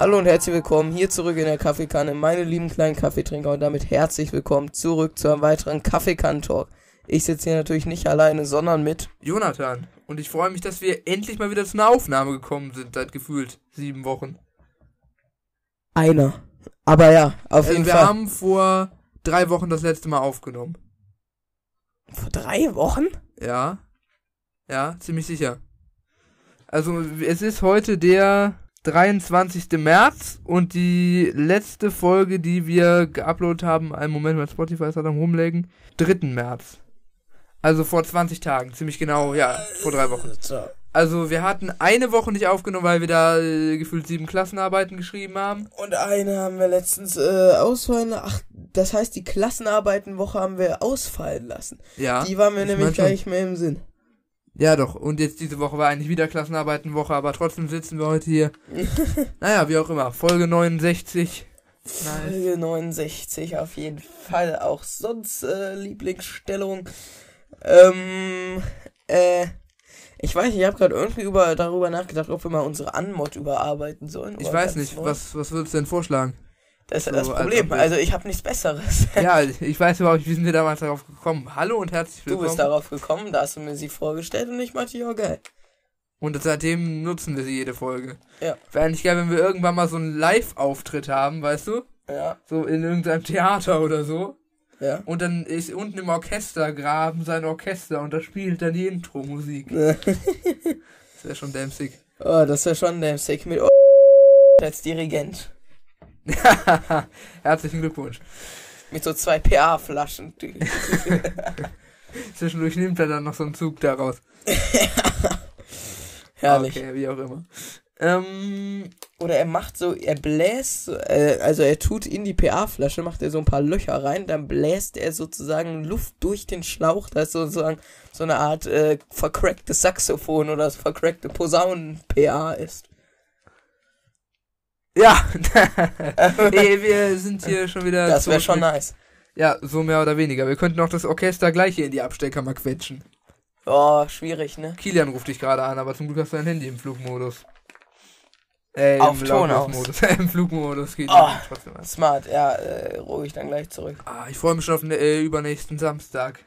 Hallo und herzlich willkommen hier zurück in der Kaffeekanne, meine lieben kleinen Kaffeetrinker und damit herzlich willkommen zurück zu einem weiteren Kaffeekann-Talk. Ich sitze hier natürlich nicht alleine, sondern mit Jonathan. Und ich freue mich, dass wir endlich mal wieder zu einer Aufnahme gekommen sind, seit gefühlt sieben Wochen. einer. Aber ja, auf Also jeden wir Fall. haben vor drei Wochen das letzte Mal aufgenommen. Vor drei Wochen? Ja. Ja, ziemlich sicher. Also es ist heute der 23. März und die letzte Folge, die wir geuploadet haben, einen Moment, weil Spotify ist halt am rumlegen, 3. März. Also vor 20 Tagen, ziemlich genau, ja, vor drei Wochen. So. Also wir hatten eine Woche nicht aufgenommen, weil wir da äh, gefühlt sieben Klassenarbeiten geschrieben haben. Und eine haben wir letztens äh, ausfallen Ach, das heißt, die Klassenarbeitenwoche haben wir ausfallen lassen. Ja. Die waren mir ich nämlich mein nicht mehr im Sinn. Ja doch, und jetzt diese Woche war eigentlich wieder Klassenarbeitenwoche, aber trotzdem sitzen wir heute hier. naja, wie auch immer, Folge 69. Nice. Folge 69 auf jeden Fall. Auch sonst äh, Lieblingsstellung. Ähm, äh, ich weiß, nicht, ich habe gerade irgendwie über, darüber nachgedacht, ob wir mal unsere Anmod überarbeiten sollen. Ich weiß nicht, was, was würdest du denn vorschlagen? Das ist so das Problem. Update? Also ich habe nichts Besseres. ja, ich weiß überhaupt nicht, wie sind wir damals darauf gekommen. Hallo und herzlich Du willkommen. bist darauf gekommen, da hast du mir sie vorgestellt und ich meinte, ja geil. Und seitdem nutzen wir sie jede Folge. Ja. Wäre eigentlich geil, wenn wir irgendwann mal so einen Live-Auftritt haben, weißt du? Ja, So in irgendeinem Theater oder so. ja. Und dann ist unten im Orchestergraben sein Orchester und da spielt dann die Intro-Musik. oh, Das wäre schon dämsig. das ist ja schon Sick mit als Dirigent. Herzlichen Glückwunsch. Mit so zwei PA-Flaschen. Zwischendurch nimmt er dann noch so einen Zug daraus. Herrlich. Okay, wie auch immer. Ähm, Oder er macht so, er bläst, äh, also er tut in die PA-Flasche, macht er so ein paar Löcher rein, dann bläst er sozusagen Luft durch den Schlauch, das sozusagen so eine Art äh, vercracktes Saxophon oder vercrackte Posaunen-PA ist. Ja. nee, wir sind hier schon wieder. Das wäre schon nice. Ja, so mehr oder weniger. Wir könnten auch das Orchester gleich hier in die Abstecker mal quetschen. Oh, schwierig, ne? Kilian ruft dich gerade an, aber zum Glück hast du dein Handy im Flugmodus. Äh, Auf im Ton aus. Im Flugmodus geht Oh. trotzdem an. Smart, ja, äh, ruhe ich dann gleich zurück. Ah, ich freue mich schon auf den äh, übernächsten Samstag.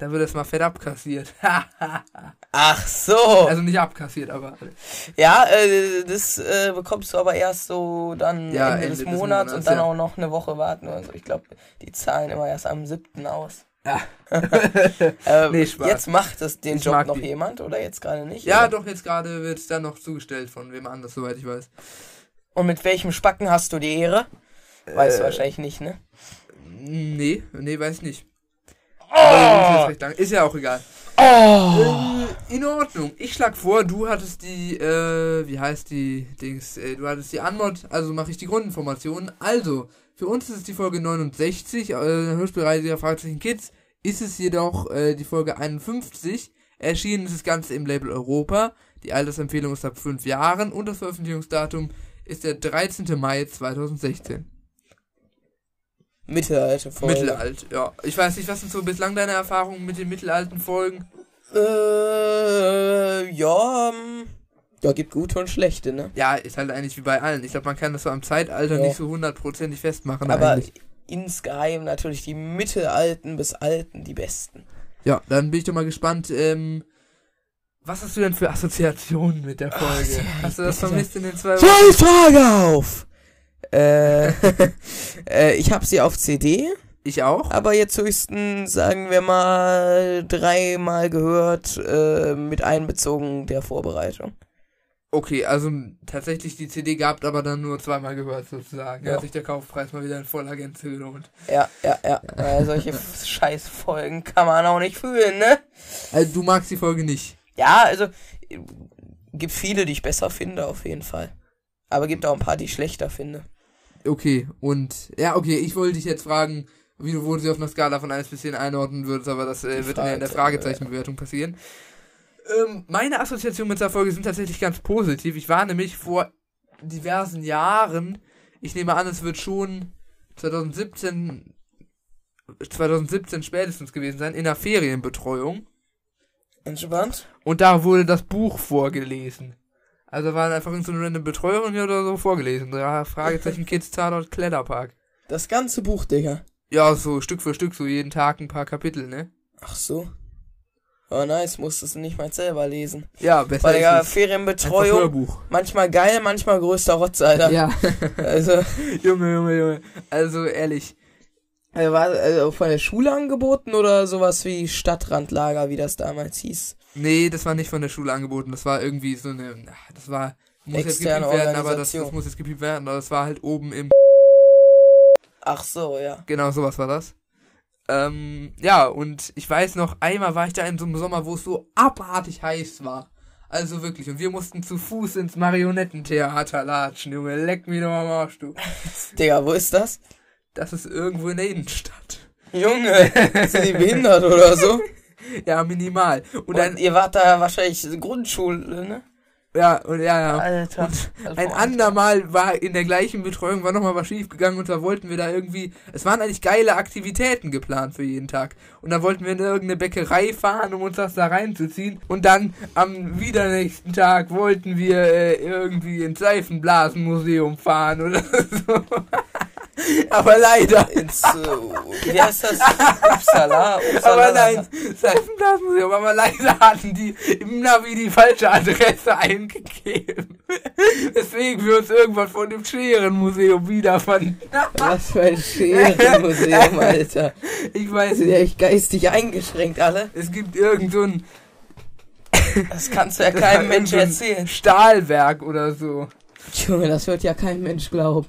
Da wird es mal fett abkassiert. Ach so. also nicht abkassiert, aber. ja, äh, das äh, bekommst du aber erst so dann Ja, Ende, Ende des Monats, Monats, und dann ja. auch noch eine Woche warten oder so. Ich glaube, die zahlen immer erst am 7. aus. Ja. Äh, Nee, Spaß. Jetzt macht es den Ich Job noch die. jemand oder jetzt gerade nicht? ja, oder? doch, jetzt gerade wird es dann noch zugestellt von wem anders, soweit ich weiß. Und mit welchem Spacken hast du die Ehre? Weißt du Äh, wahrscheinlich nicht, ne? Nee, nee, weiß nicht. Lang- Ist ja auch egal. Oh! Äh, in Ordnung. Ich schlag vor, du hattest die, äh, wie heißt die Dings, äh, du hattest die Anmod, also mache ich die Grundinformationen. Also, für uns ist es die Folge 69, äh, Hörspielreise der Fragezeichen Kids, ist es jedoch äh, die Folge 51. Erschienen ist das Ganze im Label Europa. Die Altersempfehlung ist ab 5 Jahren und das Veröffentlichungsdatum ist der 13. Mai 2016. Mittelalter Folge. Mittelalt, ja. Ich weiß nicht, was sind so bislang deine Erfahrungen mit den mittelalten Folgen? Äh, ja, ähm, ja, gibt gute und schlechte, ne? Ja, ist halt eigentlich wie bei allen. Ich glaube, man kann das so am Zeitalter Ja. nicht so hundertprozentig festmachen. Aber eigentlich. insgeheim natürlich die Mittelalten bis Alten die besten. Ja, dann bin ich doch mal gespannt. Ähm, was hast du denn für Assoziationen mit der Folge? ja, hast du das vermisst in den zwei Wochen? Scheiß Frage auf! Äh, äh, ich habe sie auf CD, Ich auch. aber jetzt höchstens, sagen wir mal, dreimal gehört, äh, mit einbezogen der Vorbereitung. Okay, also tatsächlich die CD gehabt, aber dann nur zweimal gehört sozusagen. Da Ja. hat sich der Kaufpreis mal wieder in voller Gänze gelohnt. Ja, ja, ja. Äh, solche Scheißfolgen kann man auch nicht fühlen, ne? Also du magst die Folge nicht. Ja, also äh, gibt viele, die ich besser finde, auf jeden Fall. Aber gibt auch ein paar, die ich schlechter finde. Okay, und ja, okay, ich wollte dich jetzt fragen, wie du wo du sie auf einer Skala von 1 bis 10 einordnen würdest, aber das äh, wird in der Fragezeichen, Fragezeichenbewertung passieren. Ähm, meine Assoziationen mit der Folge sind tatsächlich ganz positiv. Ich war nämlich vor diversen Jahren, ich nehme an, es wird schon 2017, 2017 spätestens gewesen sein, in der Ferienbetreuung. Entspannt? Und da wurde das Buch vorgelesen. Also war einfach irgendeine so random Betreuerin hier oder so vorgelesen. Ja, Fragezeichen Kids Tatort Kletterpark. Das ganze Buch, Digga. Ja, so Stück für Stück, so jeden Tag ein paar Kapitel, ne? Ach so. Oh nice, musstest du nicht mal selber lesen. Ja, besser Weil ja, Ferienbetreuung, manchmal geil, manchmal größter Rotz, Alter. Ja. Also, Junge, Junge, Junge. Also ehrlich. äh, war also von der Schule angeboten oder sowas wie Stadtrandlager, wie das damals hieß? Nee, das war nicht von der Schule angeboten. Das war irgendwie so eine. ach, Das war. Muss jetzt gepiept werden, aber das, das muss jetzt gepiept werden. Aber das war halt oben im. Ach so, ja. Genau, sowas war das. Ähm, ja, und ich weiß noch, einmal war ich da in so einem Sommer, wo es so abartig heiß war. Also wirklich. Und wir mussten zu Fuß ins Marionettentheater latschen, Junge. Leck mich doch am Arsch, du. Digga, wo ist das? Das ist irgendwo in der Innenstadt. Junge, sind die behindert oder so? Ja, minimal. Und Und dann, ihr wart da wahrscheinlich Grundschule, ne? ja, und ja, ja. Alter. Ein andermal war in der gleichen Betreuung, war nochmal was schief gegangen und da wollten wir da irgendwie, es waren eigentlich geile Aktivitäten geplant für jeden Tag. Und da wollten wir in irgendeine Bäckerei fahren, um uns das da reinzuziehen. Und dann am wieder nächsten Tag wollten wir äh, irgendwie ins Seifenblasenmuseum fahren oder so. Aber leider. Ins, äh, wie heißt das? Uppsala? Uppsala Aber nein, Seifenblasenmuseum, aber leider hatten die im Navi die falsche Adresse eingegeben. Deswegen wir uns irgendwann von dem Scherenmuseum wiederfanden. Was für ein Scherenmuseum, Alter. Ich weiß Sind ja echt geistig eingeschränkt, alle. Es gibt irgend so ein Das kannst du ja keinem Menschen erzählen. Stahlwerk oder so. Junge, das wird ja kein Mensch glauben.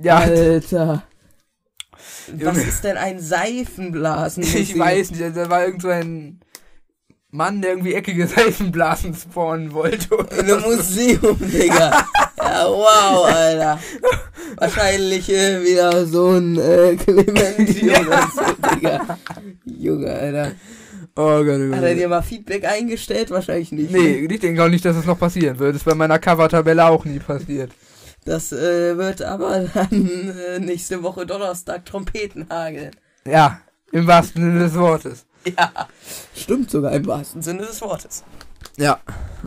Ja, Alter. Was ist denn ein Seifenblasen? ich weiß nicht, da war irgend so ein Mann, der irgendwie eckige Seifenblasen spawnen wollte. In einem. Museum, Digga. Ja, wow, Alter. Wahrscheinlich äh, wieder so ein äh, Clementi Ja. oder so, Digga. Junge, Alter. Oh Gott, oh Gott. Hat er dir mal Feedback eingestellt? Wahrscheinlich nicht. ne? Nee, ich denke auch nicht, dass es noch passieren wird. Das ist bei meiner Cover-Tabelle auch nie passiert. Das äh, wird aber dann äh, nächste Woche Donnerstag Trompeten hageln. Ja, im wahrsten Sinne des Wortes. Ja. Stimmt sogar im wahrsten Sinne des Wortes. Ja,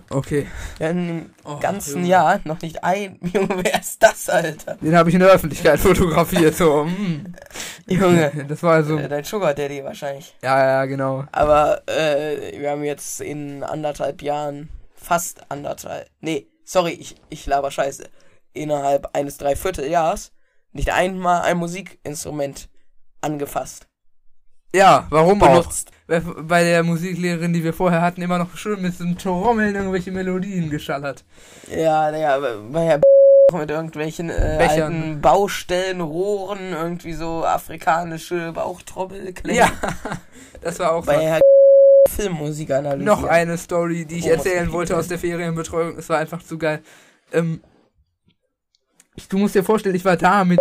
okay. Haben im Oh, ganzen Junge. Jahr noch nicht ein. Junge, wer ist das, Alter? Den habe ich in der Öffentlichkeit fotografiert. So, mm. Junge. Das war so. Äh, dein Sugar Daddy wahrscheinlich. Ja, ja, genau. Aber äh, wir haben jetzt in anderthalb Jahren, fast anderthalb, nee, sorry, ich, ich laber scheiße, innerhalb eines Dreivierteljahres nicht einmal ein Musikinstrument angefasst, Ja, warum auch? benutzt. Weil Bei der Musiklehrerin, die wir vorher hatten, immer noch schön mit so einem Trommeln irgendwelche Melodien geschallert. Ja, ja, bei Herr mit irgendwelchen äh, alten Baustellen, Rohren, irgendwie so afrikanische Bauchtrommel. Ja, das war auch Bei was. Herr Filmmusik analysieren. noch eine Story, die ich Oh, erzählen wollte aus der Ferienbetreuung. Es war einfach zu geil. Ähm, ich, du musst dir vorstellen, ich war da mit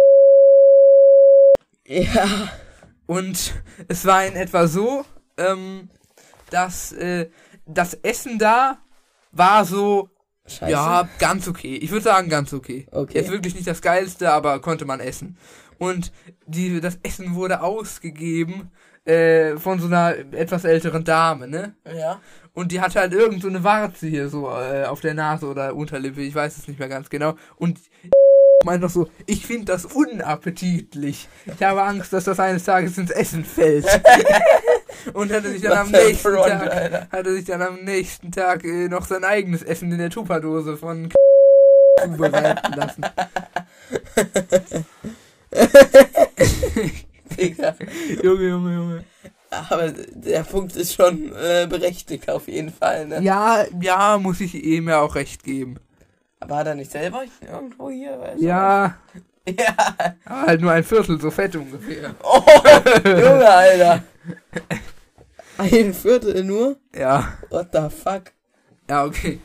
Ja. Und es war in etwa so, ähm, dass äh, das Essen da war so, Scheiße. ja, ganz okay. Ich würde sagen, ganz okay. Okay. Jetzt wirklich nicht das Geilste, aber konnte man essen. Und die, das Essen wurde ausgegeben äh, von so einer etwas älteren Dame, ne? Ja. Und die hatte halt irgend so eine Warze hier so äh, auf der Nase oder Unterlippe, ich weiß es nicht mehr ganz genau. Und meint noch so, ich finde das unappetitlich. Ich habe Angst, dass das eines Tages ins Essen fällt. Und hatte sich dann am nächsten Front, Tag, Alter. hatte sich dann am nächsten Tag äh, noch sein eigenes Essen in der Tupperdose von zubereiten lassen. Digga. Junge, Junge, Junge. Aber der Punkt ist schon äh, berechtigt auf jeden Fall, ne? Ja, ja, muss ich ihm ja auch recht geben. Aber hat er nicht selber irgendwo hier? Ja. Ja. aber halt nur ein Viertel so fett ungefähr. Oh, Junge, Alter. Ein Viertel nur? Ja, What the fuck? ja, okay.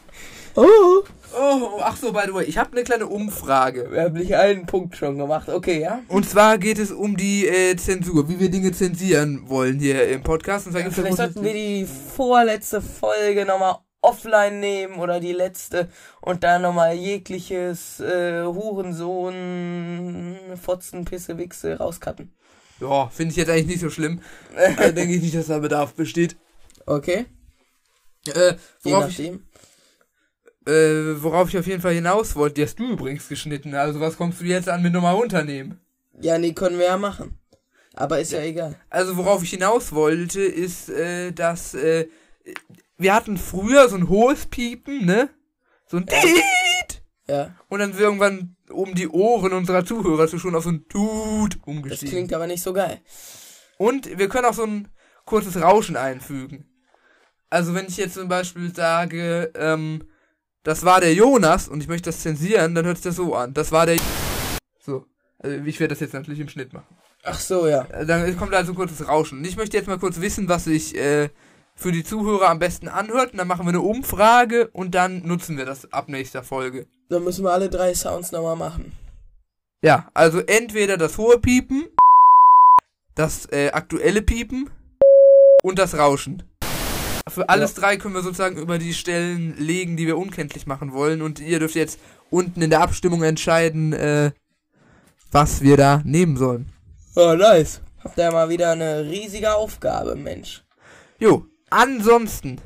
Oh. Oh, ach so, by the way, ich habe eine kleine Umfrage. Wir haben nicht einen Punkt schon gemacht. Okay, ja? Und zwar geht es um die äh, Zensur, wie wir Dinge zensieren wollen hier im Podcast. Und zwar ja Vielleicht sollten wir die vorletzte Folge nochmal offline nehmen oder die letzte und dann nochmal jegliches äh, Hurensohn, Fotzen, Pisse, Wichse rauscutten. Ja, finde ich jetzt eigentlich nicht so schlimm. äh, denke ich nicht, dass da Bedarf besteht. Okay, Äh, worauf ich. Äh, worauf ich auf jeden Fall hinaus wollte, die hast du übrigens geschnitten. Also was kommst du jetzt an mit nochmal runternehmen? Ja, nee, können wir ja machen. Aber ist ja, egal. Also worauf ich hinaus wollte, ist, äh, dass äh, wir hatten früher so ein hohes Piepen, ne? So ein Ja. Tiet. Ja. Und dann sind wir irgendwann um die Ohren unserer Zuhörer zu schon auf so ein Tut Das umgestiegen. klingt aber nicht so geil. Und wir können auch so ein kurzes Rauschen einfügen. Also wenn ich jetzt zum Beispiel sage, ähm, das war der Jonas und ich möchte das zensieren, dann hört sich das so an. Das war der So. Also ich werde das jetzt natürlich im Schnitt machen. Ach so, ja. Dann kommt also ein kurzes Rauschen. Und ich möchte jetzt mal kurz wissen, was sich äh, für die Zuhörer am besten anhört. Und dann machen wir eine Umfrage und dann nutzen wir das ab nächster Folge. Dann müssen wir alle drei Sounds nochmal machen. Ja, also entweder das hohe Piepen, das äh, aktuelle Piepen und das Rauschen. Für alles drei können wir sozusagen über die Stellen legen, die wir unkenntlich machen wollen. Und ihr dürft jetzt unten in der Abstimmung entscheiden, äh, was wir da nehmen sollen. Oh, nice. Habt ihr mal wieder eine riesige Aufgabe, Mensch. Jo, ansonsten.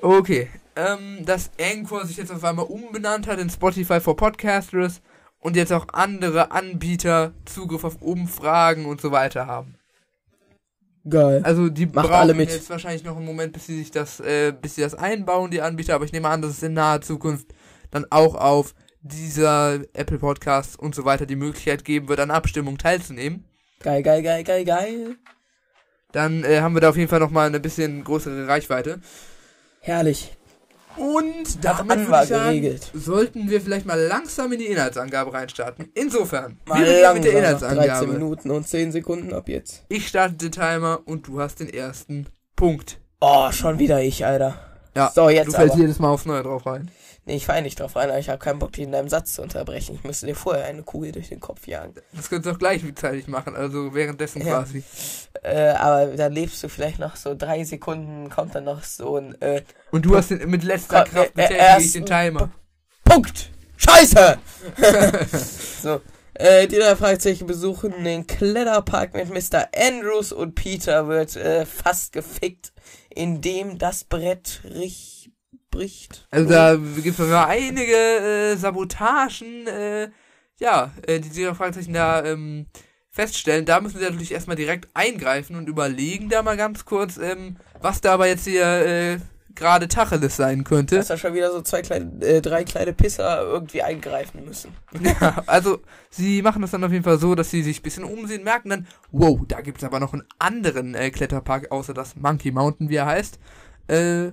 Okay, ähm, dass Anchor sich jetzt auf einmal umbenannt hat in Spotify for Podcasters und jetzt auch andere Anbieter Zugriff auf Umfragen und so weiter haben. Geil. Also die Macht brauchen alle mit. jetzt wahrscheinlich noch einen Moment, bis sie sich das, äh, bis sie das einbauen, die Anbieter, aber ich nehme an, dass es in naher Zukunft dann auch auf dieser Apple Podcasts und so weiter die Möglichkeit geben wird, an Abstimmung teilzunehmen. Geil, geil, geil, geil, geil. Dann äh, haben wir da auf jeden Fall nochmal eine bisschen größere Reichweite. Herrlich. Und damit würde war ich sagen, geregelt. sollten wir vielleicht mal langsam in die Inhaltsangabe reinstarten. Insofern, Mal wir mit der langsam, noch 13 Inhaltsangabe. Minuten und 10 Sekunden ab jetzt. Ich starte den Timer und du hast den ersten Punkt. Oh, schon wieder ich, Alter. Ja, So, du jetzt fällst aber. jedes Mal aufs Neue drauf rein. Nee, ich fall nicht drauf rein, aber ich habe keinen Bock, dich in deinem Satz zu unterbrechen. Ich müsste dir vorher eine Kugel durch den Kopf jagen. Das könntest du auch gleichzeitig machen, also währenddessen Ja. quasi. Äh, aber dann lebst du vielleicht noch so drei Sekunden, kommt dann noch so ein, äh, Und du hast den, mit letzter Kraft äh, äh, betätige ich den Timer. Punkt! Scheiße! so. Äh, die drei Fragezeichen besuchen den Kletterpark mit Mr. Andrews und Peter wird äh, fast gefickt, indem das Brett rich bricht. Also da gibt es ja einige äh, Sabotagen, äh, ja, äh, die die Fragezeichen da ähm, feststellen. Da müssen sie natürlich erstmal direkt eingreifen und überlegen da mal ganz kurz, ähm, was da aber jetzt hier äh, gerade Tacheles sein könnte. Dass da schon wieder so zwei kleine, äh, drei kleine Pisser irgendwie eingreifen müssen. Ja, also sie machen das dann auf jeden Fall so, dass sie sich ein bisschen umsehen, merken dann, wow, da gibt's aber noch einen anderen äh, Kletterpark, außer das Monkey Mountain, wie er heißt. Äh,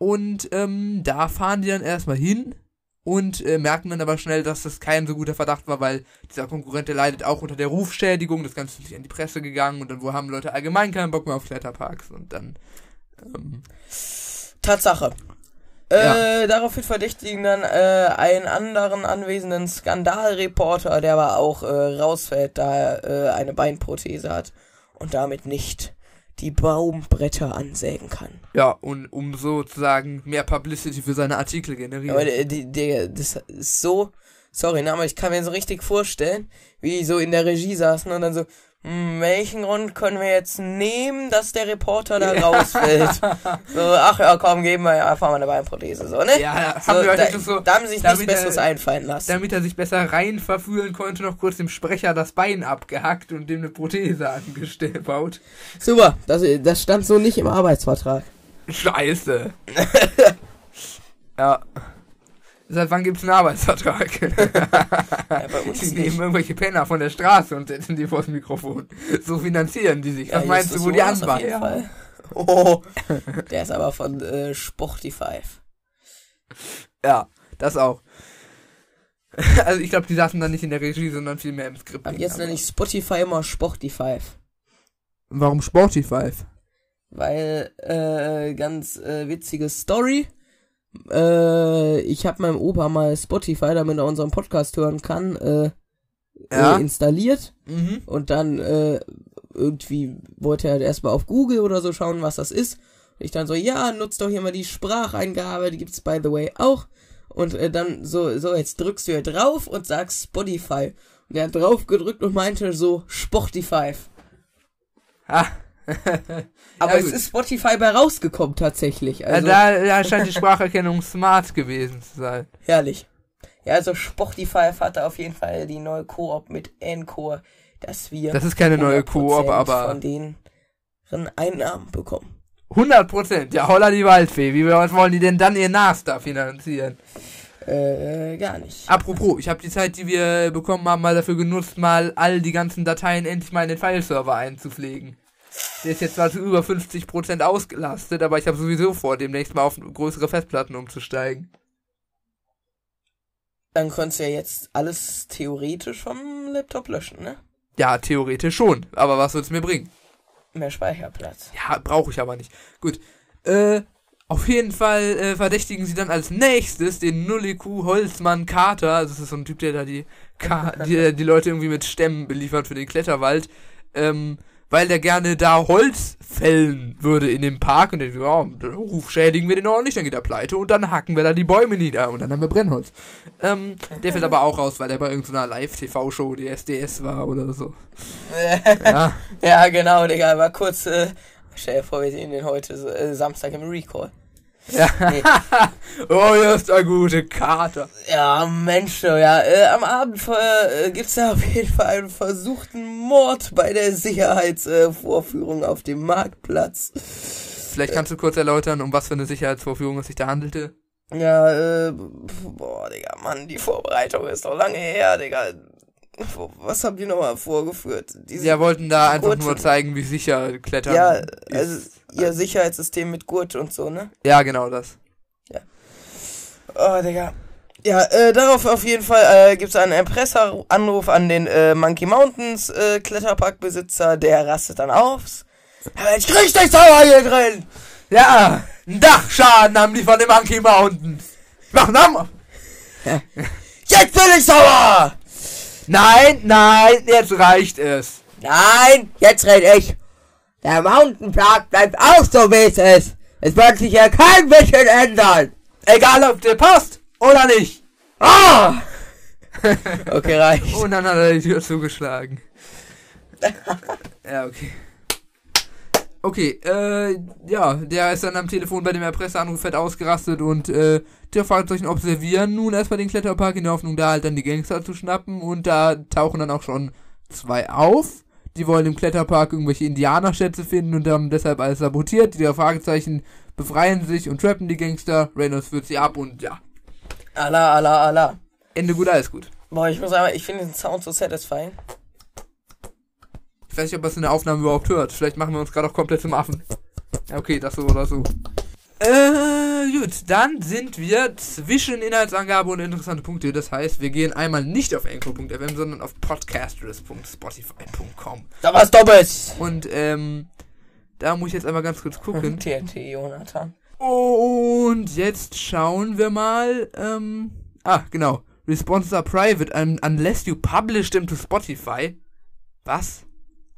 und ähm, da fahren die dann erstmal hin und äh, merken dann aber schnell, dass das kein so guter Verdacht war, weil dieser Konkurrent, der leidet auch unter der Rufschädigung, das Ganze ist nicht an die Presse gegangen und dann wo haben Leute allgemein keinen Bock mehr auf Kletterparks und dann ähm, Tatsache. Äh, daraufhin verdächtigen dann äh, einen anderen anwesenden Skandalreporter, der aber auch äh, rausfällt, da er äh, eine Beinprothese hat und damit nicht die Baumbretter ansägen kann. ja, und um sozusagen mehr Publicity für seine Artikel generieren. Aber der, der, der, das ist so, sorry, ne, aber ich kann mir so richtig vorstellen, wie die so in der Regie saßen und dann so, hm, welchen Grund können wir jetzt nehmen, dass der Reporter da rausfällt? so, ach ja, komm, geben wir einfach mal eine Beinprothese, so, ne? Ja, so, haben wir da, so, da haben sich nichts Besseres er- einfallen lassen. damit er sich besser rein verfühlen konnte, noch kurz dem Sprecher das Bein abgehackt und dem eine Prothese angebaut. Super, das, das stand so nicht im Arbeitsvertrag. Scheiße. ja. Seit wann gibt's einen Arbeitsvertrag? Ja, die nehmen irgendwelche Penner von der Straße und setzen die vors Mikrofon. So finanzieren die sich. Ja, Was meinst Justus du, wo die jeden Fall. Oh, der ist aber von äh, Sportify. Ja, das auch. Also ich glaube, die saßen dann nicht in der Regie, sondern vielmehr im Skript. Ab jetzt nenne ich Spotify immer Sportify. Warum Sportify? Weil, äh, ganz äh, witzige Story. Äh, ich habe meinem Opa mal Spotify, damit er unseren Podcast hören kann, äh, Ja. installiert. Mhm. Und dann äh, irgendwie wollte er halt erstmal auf Google oder so schauen, was das ist. Und ich dann so, ja, nutzt doch hier mal die Spracheingabe, die gibt's by the way auch. Und äh, dann so, so, jetzt drückst du hier drauf und sagst Spotify. Und er hat drauf gedrückt und meinte so, Sportify. Ah, Aber Ja, es gut. ist Spotify bei rausgekommen tatsächlich. Also da, da scheint die Spracherkennung smart gewesen zu sein. herrlich. Ja, also Spotify hat da auf jeden Fall die neue Koop mit Encore, dass wir Das ist keine neue 100% Koop, aber von denen Einnahmen bekommen. 100 Prozent. Ja, holla die Waldfee. Wie wollen die denn dann ihr NAS da finanzieren? Äh, gar nicht. Apropos, ich habe die Zeit, die wir bekommen haben, mal dafür genutzt, mal all die ganzen Dateien endlich mal in den Fileserver einzupflegen. Der ist jetzt zwar zu über 50% ausgelastet, aber ich habe sowieso vor, demnächst mal auf größere Festplatten umzusteigen. Dann könntest du ja jetzt alles theoretisch vom Laptop löschen, ne? Ja, theoretisch schon. Aber was wird's mir bringen? Mehr Speicherplatz. Ja, brauche ich aber nicht. Gut. Äh, auf jeden Fall äh, verdächtigen sie dann als nächstes den Nulliku Holzmann Carter. Also das ist so ein Typ, der da die, Ka die, die Leute irgendwie mit Stämmen beliefert für den Kletterwald. Ähm, weil der gerne da Holz fällen würde in dem Park und der, ja, dann ruf schädigen wir den ordentlich, dann geht er pleite und dann hacken wir da die Bäume nieder und dann haben wir Brennholz. Ähm, der fällt aber auch raus, weil der bei irgendeiner Live-TV-Show, die SDS war oder so. Ja. ja, genau, Digga. War kurz, äh, stell dir vor, wir sehen den heute äh, Samstag im Recall. Ja. Nee. oh, hier ist der gute Kater. Ja, Mensch, ja. Äh, am Abend äh, gibt's da auf jeden Fall einen versuchten Mord bei der Sicherheitsvorführung äh, auf dem Marktplatz. Vielleicht kannst du kurz erläutern, um was für eine Sicherheitsvorführung es sich da handelte. Ja, äh, boah, Digga, Mann, die Vorbereitung ist doch lange her, Digga. Was haben die nochmal vorgeführt? Sie ja, wollten da einfach nur zeigen, wie sicher Klettern Ja, ist. Ihr Sicherheitssystem mit Gurt und so, ne? Ja, genau das. Oh, Digga. Ja, äh, darauf auf jeden Fall äh, gibt es einen Erpresseranruf an den äh, Monkey Mountains äh, Kletterparkbesitzer, der rastet dann. Ja, ich krieg dich sauer hier drin! Ja, Dachschaden haben die von den Monkey Mountains. Mach Namen. Jetzt bin ich sauer! Nein, nein, jetzt reicht es. Nein, jetzt red ich. Der Mountain Park bleibt auch so, wie es ist. Es wird sich ja kein bisschen ändern. Egal, ob der passt oder nicht. Ah! Okay, reicht. Und dann hat er die Tür zugeschlagen. ja, okay. Okay, äh, ja, der ist dann am Telefon bei dem Erpresseranruf fett ausgerastet und, äh, der Fahrzeugen observieren nun erstmal den Kletterpark in der Hoffnung, da halt dann die Gangster zu schnappen und da tauchen dann auch schon zwei auf. Die wollen im Kletterpark irgendwelche Indianerschätze finden und haben deshalb alles sabotiert. Die Fragezeichen befreien sich und trappen die Gangster. Reynolds führt sie ab und ja, Allah, Allah, Allah. Ende gut, alles gut. Boah, ich muss sagen, ich finde den Sound so satisfying. Ich weiß nicht, ob man es in der Aufnahme überhaupt hört. Vielleicht machen wir uns gerade auch komplett zum Affen. Ja, okay, das so oder so. Äh, gut, dann sind wir zwischen Inhaltsangabe und interessante Punkte. Das heißt, wir gehen einmal nicht auf anchor.fm, sondern auf podcasters.spotify.com. Da war's doppelt. Und, ähm, da muss ich jetzt einmal ganz kurz gucken. TNT, Jonathan. Und jetzt schauen wir mal, ähm, ah, genau. Responses are private un unless you publish them to Spotify. Was?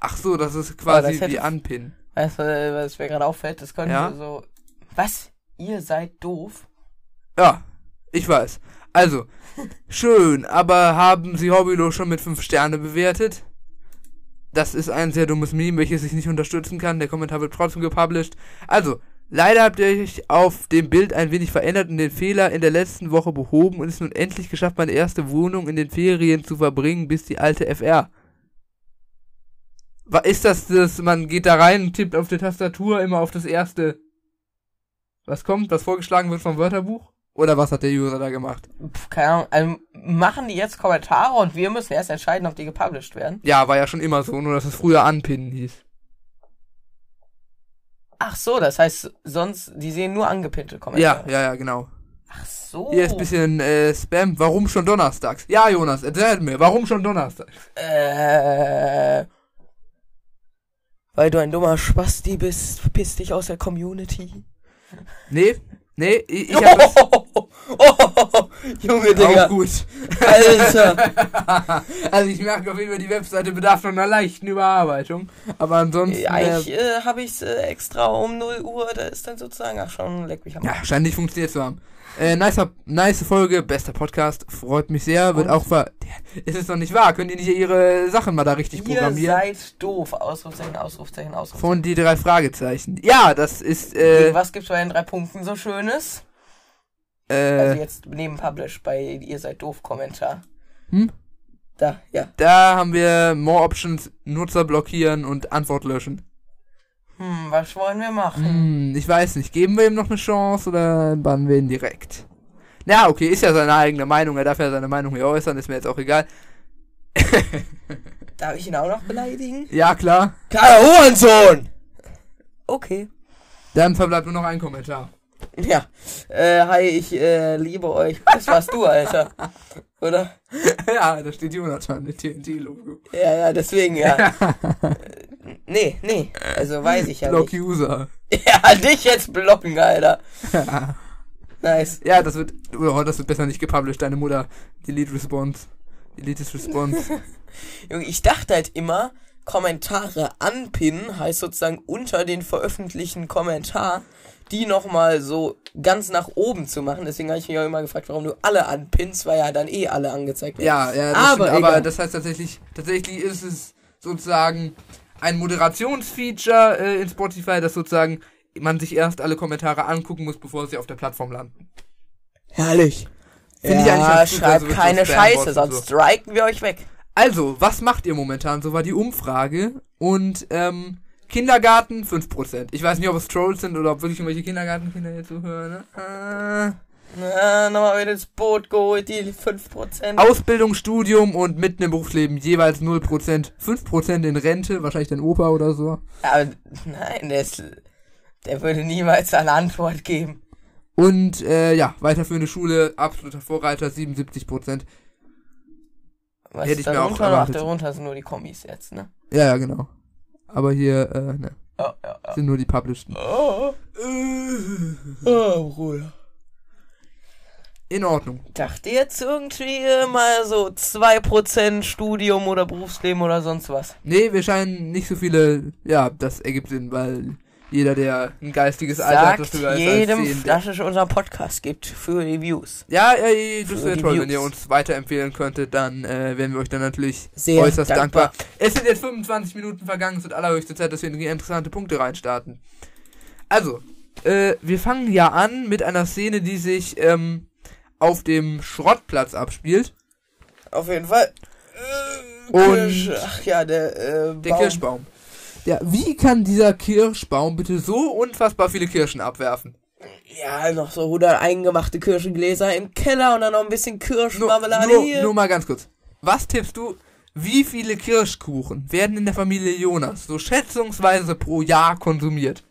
Ach so, das ist quasi das hätte- wie Unpin. Weißt du, was mir gerade auffällt? Das könnte Ja? so. Was? Ihr seid doof? Ja, ich weiß. Also, schön, aber haben Sie Hobbylo schon mit 5 Sterne bewertet? Das ist ein sehr dummes Meme, welches ich nicht unterstützen kann. Der Kommentar wird trotzdem gepublished. Also, leider habt ihr euch auf dem Bild ein wenig verändert und den Fehler in der letzten Woche behoben und es nun endlich geschafft, meine erste Wohnung in den Ferien zu verbringen, bis die alte FR. Ist das das, man geht da rein tippt auf der Tastatur immer auf das erste, was kommt, was vorgeschlagen wird vom Wörterbuch? Oder was hat der User da gemacht? Pff, keine Ahnung. Also, machen die jetzt Kommentare und wir müssen erst entscheiden, ob die gepublished werden? Ja, war ja schon immer so, nur dass es früher anpinnen hieß. Ach so, das heißt, sonst, die sehen nur angepinnte Ja, Kommentare. ja, ja, genau. Ach so. Hier ist ein bisschen äh, Spam. Warum schon donnerstags? Ja, Jonas, erzähl mir, warum schon donnerstags? Äh. Weil du ein dummer Spasti bist, piss dich aus der Community. Nee, nee, ich, ich hab das, Oh, Junge, Digga. Auch gut. Alter. also ich merke auf jeden Fall, die Webseite bedarf noch einer leichten Überarbeitung. Aber ansonsten. Eigentlich äh, äh, habe ich es äh, extra um 0 Uhr, da ist dann sozusagen, ach schon, leck mich am ja, scheint nicht funktioniert zu haben. Äh, nicer, nice Folge, bester Podcast, freut mich sehr, wird Und? auch ver... Ist es noch nicht wahr? Könnt ihr nicht ihre Sachen mal da richtig Ihr programmieren? seid doof. Ausrufzeichen, Ausrufzeichen, Ausrufzeichen. Von die drei Fragezeichen. Ja, das ist, äh, Was gibt's bei den drei Punkten so Schönes? äh, Also jetzt neben Publish bei Ihr seid doof Kommentar. hm? Da, ja. Da haben wir More Options, Nutzer blockieren und Antwort löschen. Hm, was wollen wir machen? Hm, ich weiß nicht. Geben wir ihm noch eine Chance oder bannen wir ihn direkt? Na, okay, ist ja seine eigene Meinung. Er darf ja seine Meinung hier äußern, ist mir jetzt auch egal. Darf ich ihn auch noch beleidigen? Ja, klar. Karl Hurensohn! Okay. Dann verbleibt nur noch ein Kommentar. Ja. Äh, hi, ich äh, liebe euch. Das warst du, Alter. Oder? ja, da steht Jonathan mit TNT-Logo. Ja, ja, deswegen, ja. nee, nee. Also weiß ich ja Block nicht. User. Ja, dich jetzt blocken, Alter. Nice. ja, das wird, oh, das wird besser nicht gepublished, deine Mutter. Delete Response. Delete Response. Junge, ich dachte halt immer, Kommentare anpinnen heißt sozusagen unter den veröffentlichten Kommentar, die nochmal so ganz nach oben zu machen. Deswegen habe ich mich auch immer gefragt, warum du alle anpinnst, weil ja dann eh alle angezeigt werden. ja, ja, das Aber stimmt, aber das heißt tatsächlich, tatsächlich ist es sozusagen ein Moderationsfeature äh, in Spotify, das sozusagen man sich erst alle Kommentare angucken muss, bevor sie auf der Plattform landen. Herrlich. Finde ich ja, eigentlich ganz gut, schreibt also keine Scheiße, sonst so. striken wir euch weg. Also, was macht ihr momentan? So war die Umfrage. Und ähm, Kindergarten 5%. Ich weiß nicht, ob es Trolls sind oder ob wirklich irgendwelche Kindergartenkinder hier zuhören. Ne? Äh, Na, nochmal wieder ins Boot geholt, die 5%. Ausbildung, Studium und mitten im Berufsleben jeweils 0%. 5% in Rente, wahrscheinlich dein Opa oder so. Aber, nein, der, ist, der würde niemals eine Antwort geben. Und äh, ja, weiterführende Schule, absoluter Vorreiter, 77%. Was Hätte ich mir auch erwartet. Darunter sind nur die Kommis jetzt, ne? Ja, ja, genau. Aber hier, äh, ne, Ja, ja, ja. sind nur die Published. Oh, oh, Bruder. In Ordnung. Dachte jetzt irgendwie mal so 2% Studium oder Berufsleben oder sonst was. Nee, wir scheinen nicht so viele. Ja, das ergibt Sinn, weil jeder, der ein geistiges Alter hat, Sagt das höher ist jedem, als 10, dass es unseren Podcast gibt für Reviews. Ja, ja, das Für wäre toll, wenn Reviews. ihr uns weiterempfehlen könntet, dann äh, wären wir euch dann natürlich Sehr äußerst dankbar. dankbar. Es sind jetzt 25 Minuten vergangen, es wird allerhöchste Zeit, dass wir in die interessante Punkte reinstarten. Also, äh, wir fangen ja an mit einer Szene, die sich ähm, auf dem Schrottplatz abspielt. Auf jeden Fall. Äh, Und- ach ja, der, äh, Der Baum. Kirschbaum. Ja, wie kann dieser Kirschbaum bitte so unfassbar viele Kirschen abwerfen? Ja, noch so 100 eingemachte Kirschengläser im Keller und dann noch ein bisschen Nur, Kirschmarmelade nur, hier. nur mal ganz kurz. Was tippst du, wie viele Kirschkuchen werden in der Familie Jonas so schätzungsweise pro Jahr konsumiert?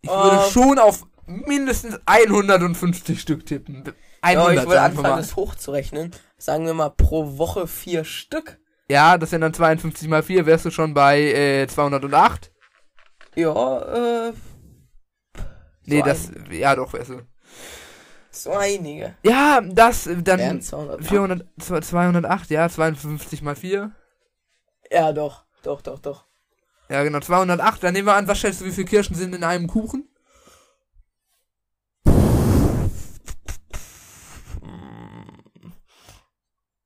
Ich würde Ähm. schon auf mindestens 150 Stück tippen. ja, 100 ich würde anfangen, das hochzurechnen. Sagen wir mal pro Woche vier Stück. Ja, das sind dann 52 mal 4, wärst du schon bei äh, 208? Ja, äh, Nee, So das, ja doch, wärst du. so einige. Ja, das, dann Wären 200. 400, 208, ja, 52 mal 4. Ja, doch, doch, doch, doch. Ja, genau, 208. Dann nehmen wir an, was schätzt du, wie viele Kirschen sind in einem Kuchen?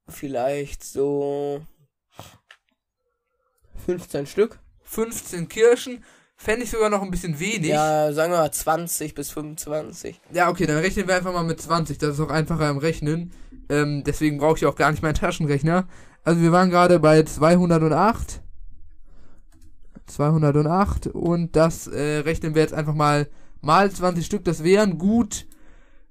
Vielleicht so 15 Stück. 15 Kirschen. Fände ich sogar noch ein bisschen wenig. Ja, sagen wir mal 20 bis 25. Ja, okay, dann rechnen wir einfach mal mit 20. Das ist auch einfacher im Rechnen. Ähm, deswegen brauche ich auch gar nicht meinen Taschenrechner. Also wir waren gerade bei 208. 208 und das äh, rechnen wir jetzt einfach mal mal 20 Stück. Das wären gut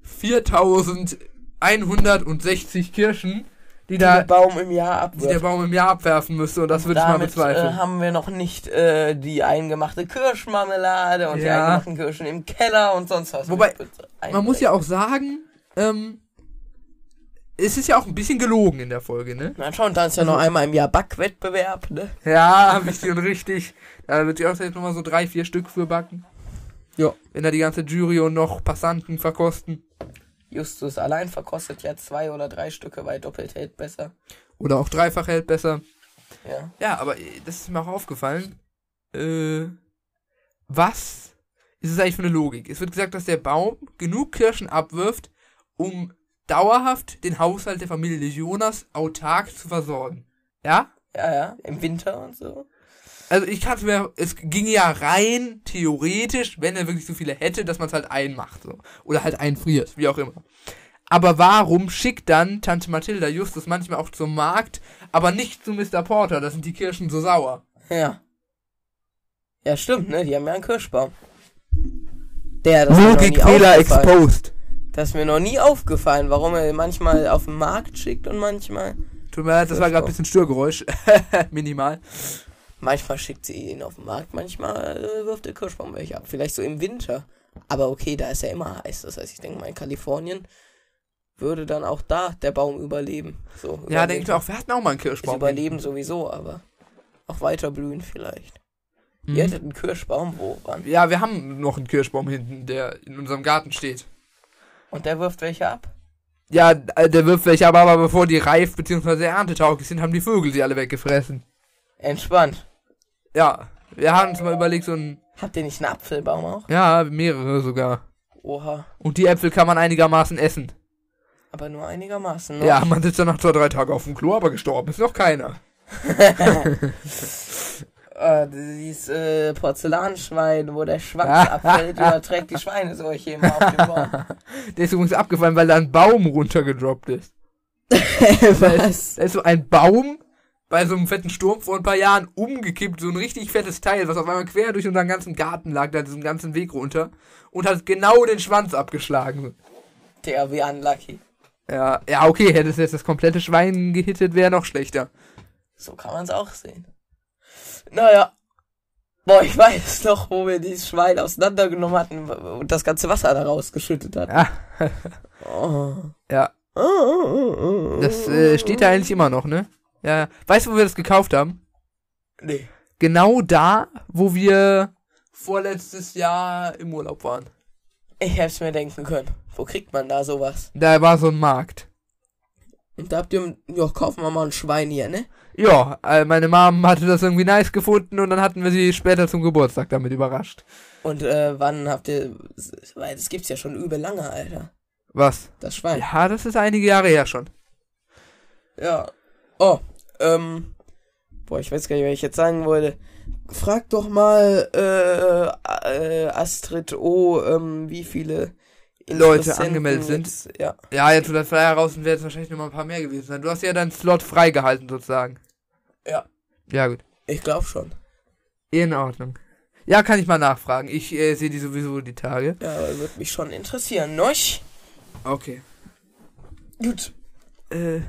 4160 Kirschen, die Die der da Baum im Jahr die der. Baum im Jahr abwerfen müsste und das würde ich mal äh, bezweifeln. haben wir noch nicht äh, die eingemachte Kirschmarmelade und die Ja. eingemachten Kirschen im Keller und sonst was. Wobei, Man muss ja auch sagen, ähm, es ist ja auch ein bisschen gelogen in der Folge, ne? Na schon, dann ist ja noch einmal im Jahr Backwettbewerb, ne? Ja, ich schon richtig. Da wird sie auch jetzt nochmal so drei, vier Stück für backen. Ja. Wenn da die ganze Jury und noch Passanten verkosten. Justus allein verkostet ja zwei oder drei Stücke, weil doppelt hält besser. Oder auch dreifach hält besser. Ja. Ja, aber äh, das ist mir auch aufgefallen. Äh, was ist es eigentlich für eine Logik? Es wird gesagt, dass der Baum genug Kirschen abwirft, um dauerhaft den Haushalt der Familie Jonas autark zu versorgen. Ja? Ja, ja. Im Winter und so. Also ich kann mir, es ginge ja rein theoretisch, wenn er wirklich so viele hätte, dass man es halt einmacht. So. Oder halt einfriert, wie auch immer. Aber warum schickt dann Tante Mathilda Justus manchmal auch zum Markt, aber nicht zu Mr. Porter? Da sind die Kirschen so sauer. Ja. Ja, stimmt, ne? Die haben ja einen Kirschbaum. Der, das Logikfehler exposed. Das ist mir noch nie aufgefallen, warum er manchmal auf den Markt schickt und manchmal. Tut mir leid, das war gerade ein bisschen Störgeräusch. Minimal. Manchmal schickt sie ihn auf den Markt, manchmal äh, wirft der Kirschbaum welche ab. Vielleicht so im Winter. Aber okay, da ist ja immer heiß. Das heißt, ich denke mal, in Kalifornien würde dann auch da der Baum überleben. So, Ja, denke ich mir auch, wir hatten auch mal einen Ist Kirschbaum. überleben sowieso, aber auch weiter blühen vielleicht. Mhm. Ihr hättet einen Kirschbaum, wo wann? Ja, wir haben noch einen Kirschbaum hinten, der in unserem Garten steht. Und der wirft welche ab? Ja, äh, der wirft welche ab, aber bevor die reif bzw. erntetauglich sind, haben die Vögel sie alle weggefressen. Entspannt. Ja, wir haben uns mal überlegt, so ein, Habt ihr nicht einen Apfelbaum auch? ja, mehrere sogar. Oha. Und die Äpfel kann man einigermaßen essen. Aber nur einigermaßen. Ne? Ja, man sitzt dann nach zwei, drei Tagen auf dem Klo, aber gestorben ist noch keiner. Äh, dieses äh, Porzellanschwein, wo der Schwanz abfällt, überträgt die Schweineseuche immer auf den Baum. Der ist übrigens abgefallen, weil da ein Baum runtergedroppt ist. Was? Da ist so ein Baum bei so einem fetten Sturm vor ein paar Jahren umgekippt, so ein richtig fettes Teil, was auf einmal quer durch unseren ganzen Garten lag, da diesen ganzen Weg runter und hat genau den Schwanz abgeschlagen. Der wie unlucky. Ja, ja, okay, hätte es jetzt das komplette Schwein gehittet, wäre noch schlechter. So kann man es auch sehen. Naja. Boah, ich weiß noch, wo wir dieses Schwein auseinandergenommen hatten und das ganze Wasser da rausgeschüttet hatten. Ja, Oh. ja. Das äh, steht da eigentlich immer noch, ne? Ja, ja. Weißt du, wo wir das gekauft haben? Nee. Genau da, wo wir vorletztes Jahr im Urlaub waren. Ich hätte mir denken können. Wo kriegt man da sowas? Da war so ein Markt. Und da habt ihr, ja, kaufen wir mal ein Schwein hier, ne? Ja, äh, meine Mom hatte das irgendwie nice gefunden und dann hatten wir sie später zum Geburtstag damit überrascht. Und äh, wann habt ihr, weil das gibt's ja schon übel lange, Alter. Was? Das Schwein. Ja, das ist einige Jahre her schon. Ja. Oh, ähm. Boah, ich weiß gar nicht, was ich jetzt sagen wollte. Frag doch mal, äh, äh Astrid O, ähm, wie viele Leute angemeldet sind. jetzt- Ja. Ja, jetzt wo das Flyer raus sind, werden es wahrscheinlich noch mal ein paar mehr gewesen sein. Du hast ja deinen Slot freigehalten sozusagen. Ja. Ja, gut. Ich glaube schon. In Ordnung. Ja, kann ich mal nachfragen. Ich äh, sehe die sowieso die Tage. Ja, aber würde mich schon interessieren, noch? Okay. Gut. Äh,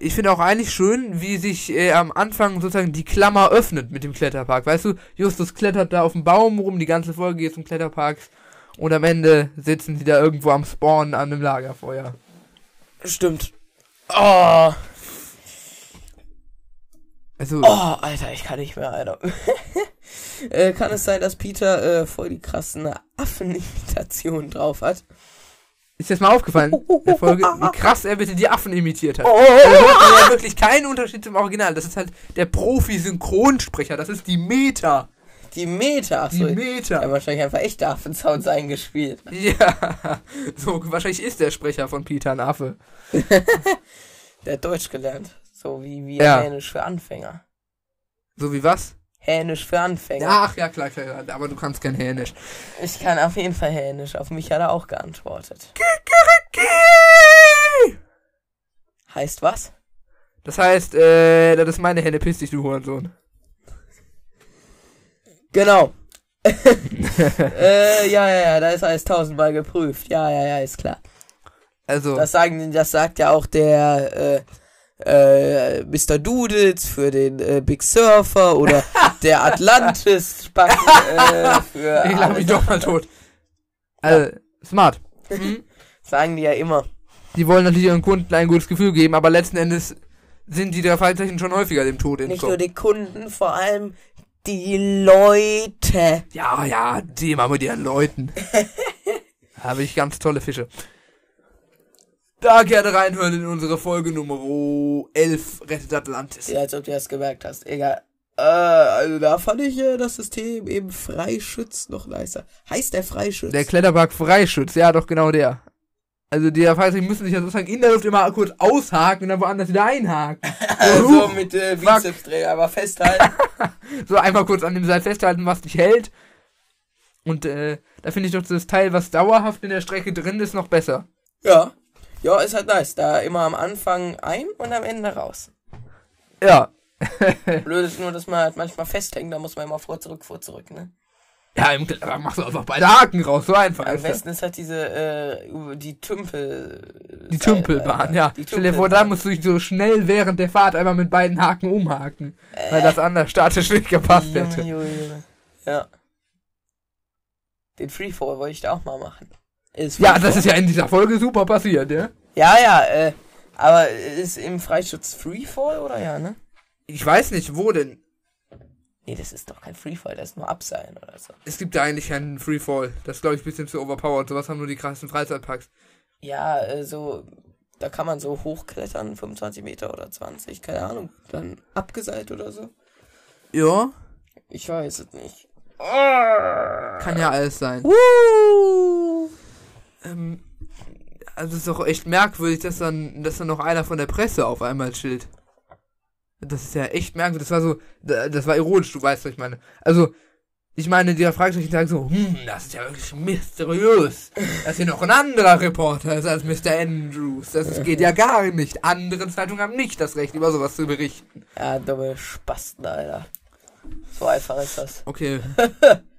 ich finde auch eigentlich schön, wie sich äh, am Anfang sozusagen die Klammer öffnet mit dem Kletterpark. Weißt du, Justus klettert da auf dem Baum rum, die ganze Folge geht zum Kletterpark und am Ende sitzen sie da irgendwo am Spawn an einem Lagerfeuer. Stimmt. Oh, Also, oh, Alter, ich kann nicht mehr, Alter. äh, kann es sein, dass Peter äh, voll die krassen Affenimitationen drauf hat? Ist jetzt mal aufgefallen, der Folge, wie krass er bitte die Affen imitiert hat. Oh, Also, das ist ja wirklich kein Unterschied zum Original. Das ist halt der Profi-Synchronsprecher. Das ist die Meta. Die Meta. Die Achso, ja, Meta. wahrscheinlich einfach echte Affensounds eingespielt. Ja. So, wahrscheinlich ist der Sprecher von Peter ein Affe. Der hat Deutsch gelernt. So wie, wie Ja. Hänisch für Anfänger. So wie was? Hänisch für Anfänger. Ach ja, klar, klar, klar. Aber du kannst kein Hänisch. Ich kann auf jeden Fall Hänisch. Auf mich hat er auch geantwortet. Heißt was? Das heißt, äh, das ist meine Henne, piss dich, du Hurensohn. Genau. äh, ja, ja, ja, da ist alles tausendmal geprüft. Ja, ja, ja, ist klar. Also, Das sagen, das sagt ja auch der äh, äh, Mr. Doodles für den äh, Big Surfer oder der Atlantis Spacken äh, für ich lach mich doch mal tot. Also, smart. Mhm. sagen die ja immer. Die wollen natürlich ihren Kunden ein gutes Gefühl geben, aber letzten Endes sind die der Fragezeichen schon häufiger dem Tod Nicht nur entkommen. die Kunden, vor allem die Leute. Ja, ja, die immer mit ihren Leuten. habe ich ganz tolle Fische. Da gerne reinhören in unsere Folge Nummer 11, Rettet Atlantis. Ja, als ob du das gemerkt hast. Egal. Äh, also da fand ich äh, das System eben Freischütz noch nicer. Heißt der Freischütz? Der Kletterpark Freischütz, ja, doch genau der. Also die Fahrzeuge müssen sich ja sozusagen in der Luft immer kurz aushaken und dann woanders wieder einhaken. so mit äh, Bizepsträger, aber festhalten. so einmal kurz an dem Seil festhalten, was dich hält. Und äh, da finde ich doch das Teil, was dauerhaft in der Strecke drin ist, noch besser. Ja. Ja, ist halt nice. Da immer am Anfang ein und am Ende raus. Ja. Blöd ist nur, dass man halt manchmal festhängt, da muss man immer vor, zurück, vor, zurück, ne? Ja, im Kletterer machst du einfach beide Haken raus, so einfach. Am besten ist halt diese, äh, die Tümpel. Die Tümpelbahn, ja. Die Stell dir vor, da musst du dich so schnell während der Fahrt einmal mit beiden Haken umhaken. Äh. Weil das anders statisch nicht gepasst hätte. Ja. Den Freefall wollte ich da auch mal machen. Ist Ja, das ist ja in dieser Folge super passiert, ja. Ja, ja, äh, aber ist im Freischutz Freefall oder ja, ne? Ich weiß nicht, wo denn. Nee, das ist doch kein Freefall, das ist nur Abseilen oder so. Es gibt ja eigentlich keinen Freefall. Das ist, glaube ich, ein bisschen zu overpowered. Sowas haben nur die krassen Freizeitparks. Ja, äh, so, da kann man so hochklettern, 25 Meter oder 20, keine Ahnung. Dann abgeseilt oder so. Ja. Ich weiß es nicht. Kann ja alles sein. Uh. Ähm, also es ist doch echt merkwürdig, dass dann, dass dann noch einer von der Presse auf einmal chillt. Das ist ja echt merkwürdig. Das war so, das war ironisch, du weißt, was ich meine. Also, ich meine, die Fragezeichen sagen so, hm, das ist ja wirklich mysteriös. Dass hier noch ein anderer Reporter ist als Mr. Andrews. Das ist, geht ja gar nicht. Andere Zeitungen haben nicht das Recht, über sowas zu berichten. Ja, dumme Spasten, Alter. So einfach ist das. Okay.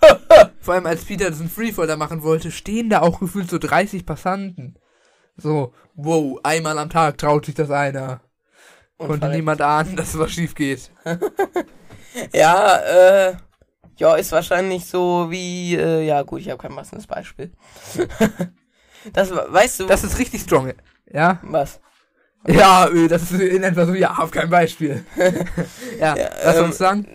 Vor allem als Peter diesen Freefall da machen wollte, stehen da auch gefühlt so 30 Passanten. So, wow, einmal am Tag traut sich das einer. Und Konnte verreckt. niemand ahnen, dass was schief geht. Ja, äh, ja, ist wahrscheinlich so wie, äh, ja gut, ich habe kein passendes Beispiel. das, weißt du, Das ist richtig strong. Ja? was? Ja, äh, das ist in etwa so, ja, auf kein Beispiel. ja, Ja, was ähm, sollst du sagen?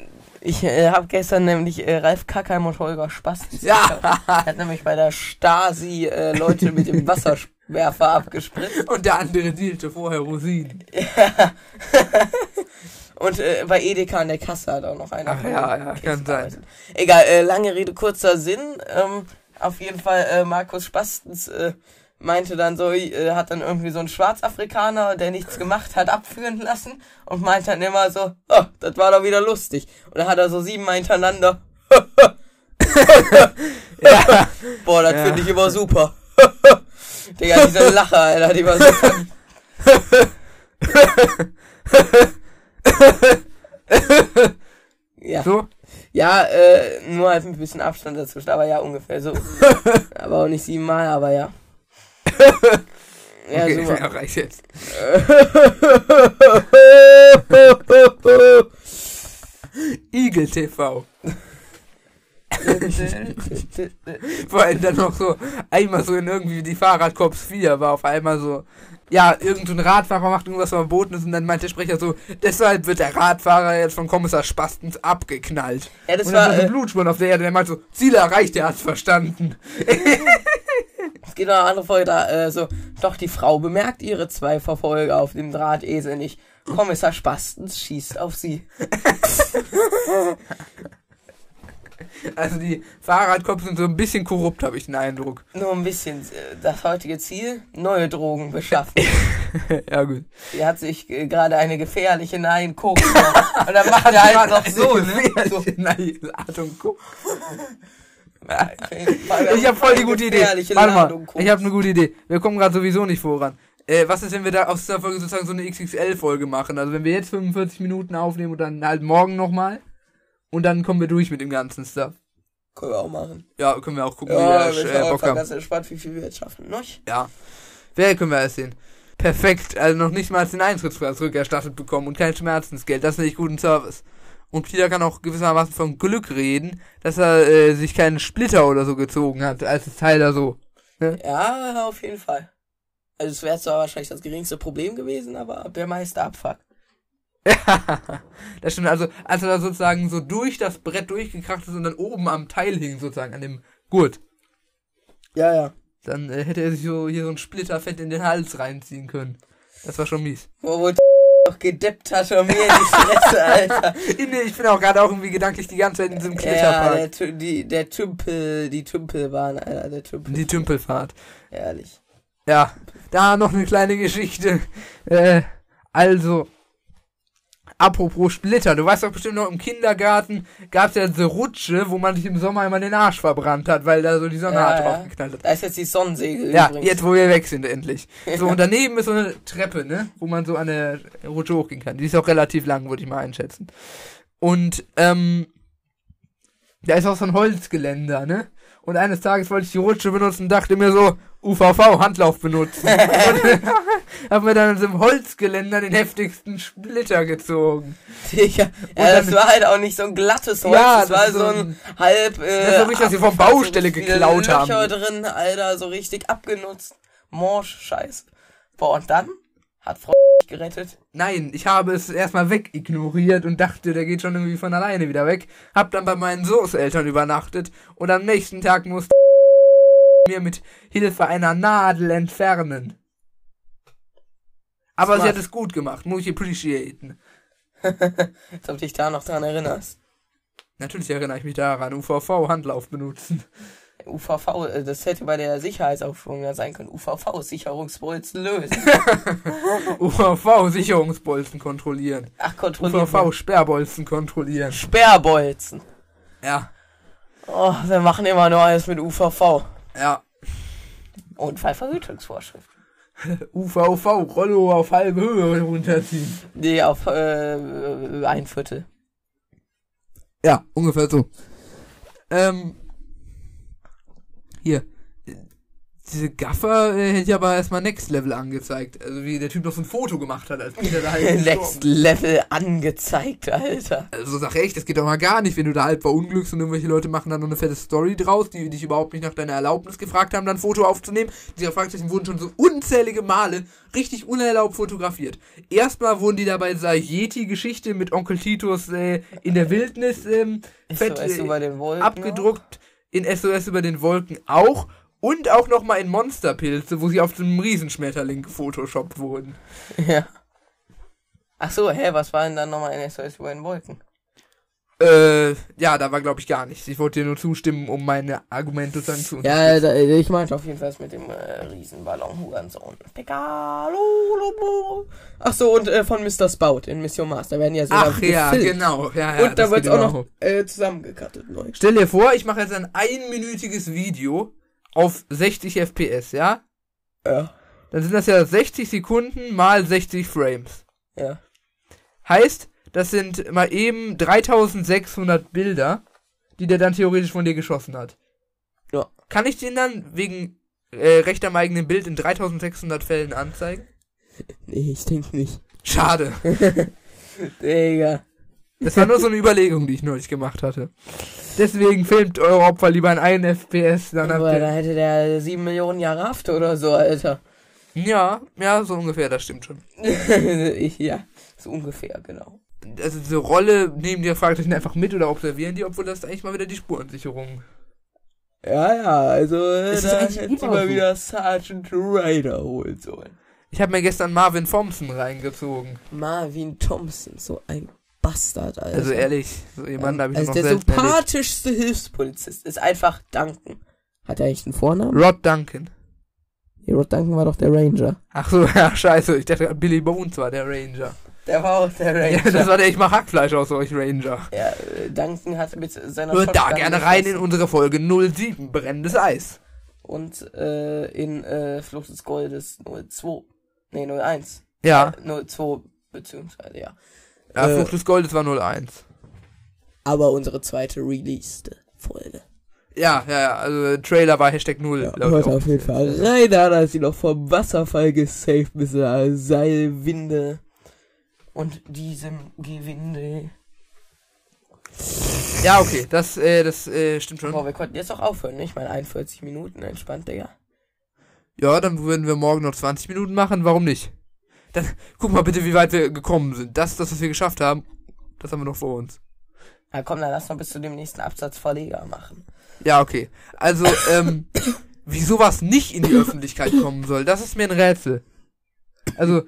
Ich äh, habe gestern nämlich äh, Ralf Kackheim und Holger Spastens. Ja. Er hat nämlich bei der Stasi äh, Leute mit dem Wasserwerfer abgespritzt. Und der andere dealte vorher Rosinen. Und äh, bei Edeka an der Kasse hat auch noch einer. Ach ja, ja, kann sein. Egal, äh, lange Rede, kurzer Sinn. Ähm, auf jeden Fall, äh, Markus Spastens äh, meinte dann so, äh, hat dann irgendwie so einen Schwarzafrikaner, der nichts gemacht hat, abführen lassen und meinte dann immer so, oh, das war doch wieder lustig. Und dann hat er so siebenmal hintereinander. Ja. Boah, das Ja. finde ich immer super. Digga, diese Lache, Alter, die war so funny. ja. So? Ja, äh, nur halt ein bisschen Abstand dazwischen, aber ja, ungefähr so. aber auch nicht siebenmal, aber ja. Ja, okay, super. ja, reicht jetzt. Igel TV. Vor allem dann noch so, einmal so in irgendwie die Fahrradkorps 4 war auf einmal so, ja, irgend so ein Radfahrer macht irgendwas verboten ist und dann meint der Sprecher so, deshalb wird der Radfahrer jetzt von Kommissar Spastens abgeknallt. Ja, das und dann war, so ein äh, Blutspuren auf der Erde, der meint so, Ziel erreicht, er hat's verstanden. Es geht noch eine andere Folge da, äh, so, doch die Frau bemerkt ihre zwei Verfolger auf dem Drahtesel nicht. Kommissar Spastens schießt auf sie. Also die Fahrradkorps sind so ein bisschen korrupt, habe ich den Eindruck. Nur ein bisschen. äh, Das heutige Ziel, neue Drogen beschaffen. ja, gut. Sie hat sich äh, gerade eine gefährliche Nein gucken. Und dann macht er halt noch so, ne? So. Nein, Ladung, guck. Ich habe voll die gute Idee. Warte mal, ich habe eine gute Idee. Wir kommen gerade sowieso nicht voran. Äh, was ist, wenn wir da aus dieser Folge sozusagen so eine XXL-Folge machen? Also wenn wir jetzt 45 Minuten aufnehmen und dann halt morgen nochmal und dann kommen wir durch mit dem ganzen Stuff. Können wir auch machen. Ja, können wir auch gucken, Ja, wie wir äh, Bock haben. ganz entspannt, wie viel wir jetzt schaffen. Noch? Ja. Wer können wir erst sehen? Perfekt, also noch nicht mal den Eintrittspreis rückerstattet bekommen und kein Schmerzensgeld. Das ist nicht guten Service. Und Peter kann auch gewissermaßen von Glück reden, dass er äh, sich keinen Splitter oder so gezogen hat, als es Tyler so. Ja, auf jeden Fall. Also es wäre zwar wahrscheinlich das geringste Problem gewesen, aber der meiste Abfuck. das stimmt, also als er da sozusagen so durch das Brett durchgekracht ist und dann oben am Teil hing, sozusagen, an dem Gurt. Ja, ja. Dann äh, hätte er sich so hier so ein Splitterfett in den Hals reinziehen können. Das war schon mies. Wo, wo doch gedippt hat und mir in die Fresse, Alter. Nee, ich bin auch gerade auch irgendwie gedanklich die ganze Zeit in diesem Ja, Kletterpark. der, die, der Tümpel, die Tümpelbahn, Alter, der Tümpel. die Tümpelfahrt. Ehrlich. Ja, da noch eine kleine Geschichte. Äh, also, apropos Splitter, du weißt doch bestimmt noch, im Kindergarten gab es ja diese Rutsche, wo man sich im Sommer immer den Arsch verbrannt hat, weil da so die Sonne Ja, hart ja. drauf geknallt hat. Da ist jetzt die Sonnensegel Ja, übrigens. jetzt wo wir weg sind endlich. So, und daneben ist so eine Treppe, ne? Wo man so an der Rutsche hochgehen kann. Die ist auch relativ lang, würde ich mal einschätzen. Und, ähm, da ist auch so ein Holzgeländer, ne? Und eines Tages wollte ich die Rutsche benutzen und dachte mir so, UVV, Handlauf benutzen. und hab mir dann an diesem Holzgeländer den heftigsten Splitter gezogen. Digga. Ja, dann- das war halt auch nicht so ein glattes Holz, Ja, das, war das ist so ein halb, äh, Das ist so richtig, was sie vom Baustelle so geklaut haben. Löcher drin, Alter, so richtig abgenutzt. Morsch, scheiße. Boah, und dann hat Frau gerettet. Nein, ich habe es erstmal wegignoriert und dachte, der geht schon irgendwie von alleine wieder weg. Hab dann bei meinen Großeltern übernachtet und am nächsten Tag musste mir mit Hilfe einer Nadel entfernen. Aber sie Smart. hat es gut gemacht, muss ich appreciaten. Als ob du dich da noch dran erinnerst. Natürlich erinnere ich mich daran, UVV Handlauf benutzen. UVV, äh, das hätte bei der Sicherheitsaufschwung ja sein können. UVV, Sicherungsbolzen lösen. UVV Sicherungsbolzen kontrollieren. Ach, kontrollieren. UVV Sperrbolzen kontrollieren. Sperrbolzen. Ja, Oh, wir machen immer nur alles mit UVV. ja. Unfallverhütungsvorschrift. UVV Rollo auf halbe Höhe runterziehen. Nee, auf äh, ein Viertel. Ja, ungefähr so. Ähm, hier. Diese Gaffer äh, hätte ich aber erstmal Next Level angezeigt. Also wie der Typ noch so ein Foto gemacht hat, als Peter da halt Next Level angezeigt, Alter. Also sag echt, das geht doch mal gar nicht, wenn du da halb verunglückst und irgendwelche Leute machen dann noch eine fette Story draus, die dich überhaupt nicht nach deiner Erlaubnis gefragt haben, dann ein Foto aufzunehmen. Diese Fragezeichen wurden schon so unzählige Male richtig unerlaubt fotografiert. Erstmal wurden die dabei dieser Yeti-Geschichte mit Onkel Titus äh, in der Wildnis ähm, fett äh, abgedruckt, in SOS über den Wolken auch und auch nochmal in Monsterpilze, wo sie auf so einem Riesenschmetterling gefotoshoppt wurden. Ja. Ach so, hä, was war denn dann nochmal in SOS über den Wolken? Äh, ja, da war glaube ich gar nichts. Ich wollte dir nur zustimmen, um meine Argumente dann zu Ja, da, ich meinte auf jeden Fall mit dem äh, Riesenballon Hurensohn. Picalo. Ach so, und äh, von Mr. Spout in Mission Mars. Da werden ja so Ach ja, gefilmt. genau. Ja, ja, Und da wird auch noch hoch. äh, zusammengekattet neu. Stell dir vor, ich mache jetzt ein einminütiges Video auf 60 FPS, ja? Ja. Dann sind das ja 60 Sekunden mal 60 Frames. Ja. Heißt, das sind mal eben 3600 Bilder, die der dann theoretisch von dir geschossen hat. Ja. Kann ich den dann wegen äh, Recht am eigenen Bild in 3600 Fällen anzeigen? Nee, ich denke nicht. Schade. Digga. Das war nur so eine Überlegung, die ich neulich gemacht hatte. Deswegen filmt eure Opfer lieber in 1 FPS, dann Aber da hätte der 7 Millionen Jahre Haft oder so, Alter. Ja, ja, so ungefähr, das stimmt schon. ja, so ungefähr, genau. Also diese Rolle nehmen die Fragezeichen einfach mit oder observieren die, obwohl das ist eigentlich mal wieder die Spurensicherung. Ja, ja, also ist da hätte ich mal so. wieder Sergeant Ryder holen sollen. Ich habe mir gestern Marvin Thompson reingezogen. Marvin Thompson, so ein Bastard, Alter. Also ehrlich, so jemanden habe ich also noch der selten erlebt. sympathischste Hilfspolizist ist einfach Duncan. Hat er eigentlich einen Vornamen? Rod Duncan. Ja, Rod Duncan war doch der Ranger. Ach so, ja, scheiße. Ich dachte, Billy Bones war der Ranger. Der war auch der Ja, Ranger. das war der Ich mach Hackfleisch aus euch Ranger. Ja, Duncan hat mit seiner Hört da gerne rein in unsere Folge 07, brennendes Eis. Und äh, in äh, Flucht des Goldes 02. Nee, 01. Ja, Äh, 02, beziehungsweise, ja. Ja Äh, Flucht des Goldes war 01. Aber unsere zweite released Folge. Ja, ja, ja, also Trailer war Hashtag 0. Ja, heute auf jeden Fall rein, da hat sie noch vom Wasserfall gesaved mit der Seilwinde und diesem Gewinde. Ja, okay, das, äh, das äh, stimmt schon. Boah, wir konnten jetzt auch aufhören, nicht? Mal 41 Minuten, entspannt, Digga. Ja, dann würden wir morgen noch 20 Minuten machen, warum nicht? Dann guck mal bitte, wie weit wir gekommen sind. Das, das, was wir geschafft haben, das haben wir noch vor uns. Na komm, dann lass noch bis zu dem nächsten Absatz Verleger machen. Ja, okay. Also, ähm, wie sowas nicht in die Öffentlichkeit kommen soll, das ist mir ein Rätsel. Also,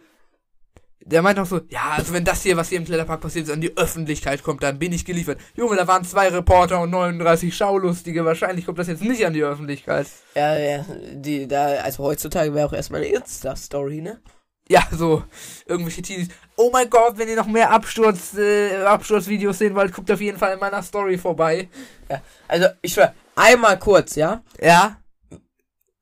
der meint auch so, ja, also wenn das hier, was hier im Kletterpark passiert ist, an die Öffentlichkeit kommt, dann bin ich geliefert. Junge, da waren zwei Reporter und 39 Schaulustige, wahrscheinlich kommt das jetzt nicht an die Öffentlichkeit. Ja, ja, die, da, also heutzutage wäre auch erstmal eine Insta-Story, ne? Ja, so, irgendwelche Teenies. Oh mein Gott, wenn ihr noch mehr Absturz, äh, Absturzvideos sehen wollt, guckt auf jeden Fall in meiner Story vorbei. Ja, also, ich schwör, einmal kurz, ja? Ja?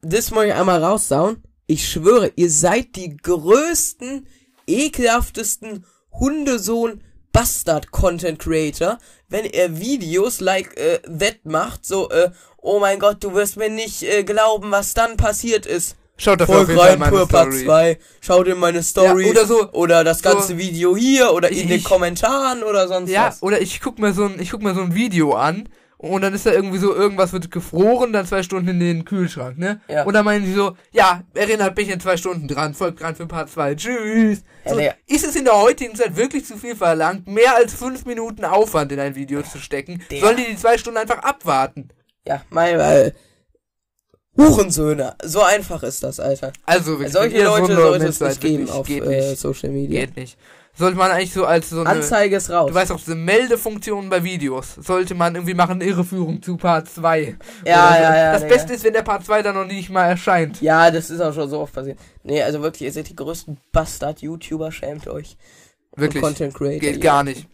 Das muss ich einmal raussauen. Ich schwöre, ihr seid die größten, ekelhaftesten Hundesohn Bastard Content Creator, wenn er Videos like äh, that macht, so äh, oh mein Gott, du wirst mir nicht äh, glauben, was dann passiert ist. Schaut dafür auf Folgt jeden Fall rein, Pur Part Story. 2, schaut in meine Story Ja, oder so- oder das so- ganze Video hier oder in den Ich- Kommentaren oder sonst Ja, was. oder ich guck mir so ein, ich guck mir so ein Video an und dann ist da irgendwie so, irgendwas wird gefroren, dann zwei Stunden in den Kühlschrank, ne? Ja. Und dann meinen die so, ja, erinnert mich in zwei Stunden dran, folgt dran für Part 2, tschüss. Ja, So, nee. ist es in der heutigen Zeit wirklich zu viel verlangt, mehr als fünf Minuten Aufwand in ein Video zu stecken? Sollen die die zwei Stunden einfach abwarten? Ja, mein, weil Hurensöhne, so einfach ist das, Alter. Also, wirklich, Solche Leute so sollte es nicht geben auf geht äh, nicht. Social Media. Geht nicht. Sollte man eigentlich so als so eine, Anzeige ist raus. du weißt auch, diese Meldefunktion bei Videos, sollte man irgendwie machen, Irreführung zu Part 2. Ja, so. ja, ja, Das Digga. Beste ist, wenn der Part 2 dann noch nicht mal erscheint. Ja, das ist auch schon so oft passiert. Nee, also wirklich, ihr seid die größten Bastard-YouTuber, schämt euch. Und Wirklich. Content Creator. Geht ja. gar nicht.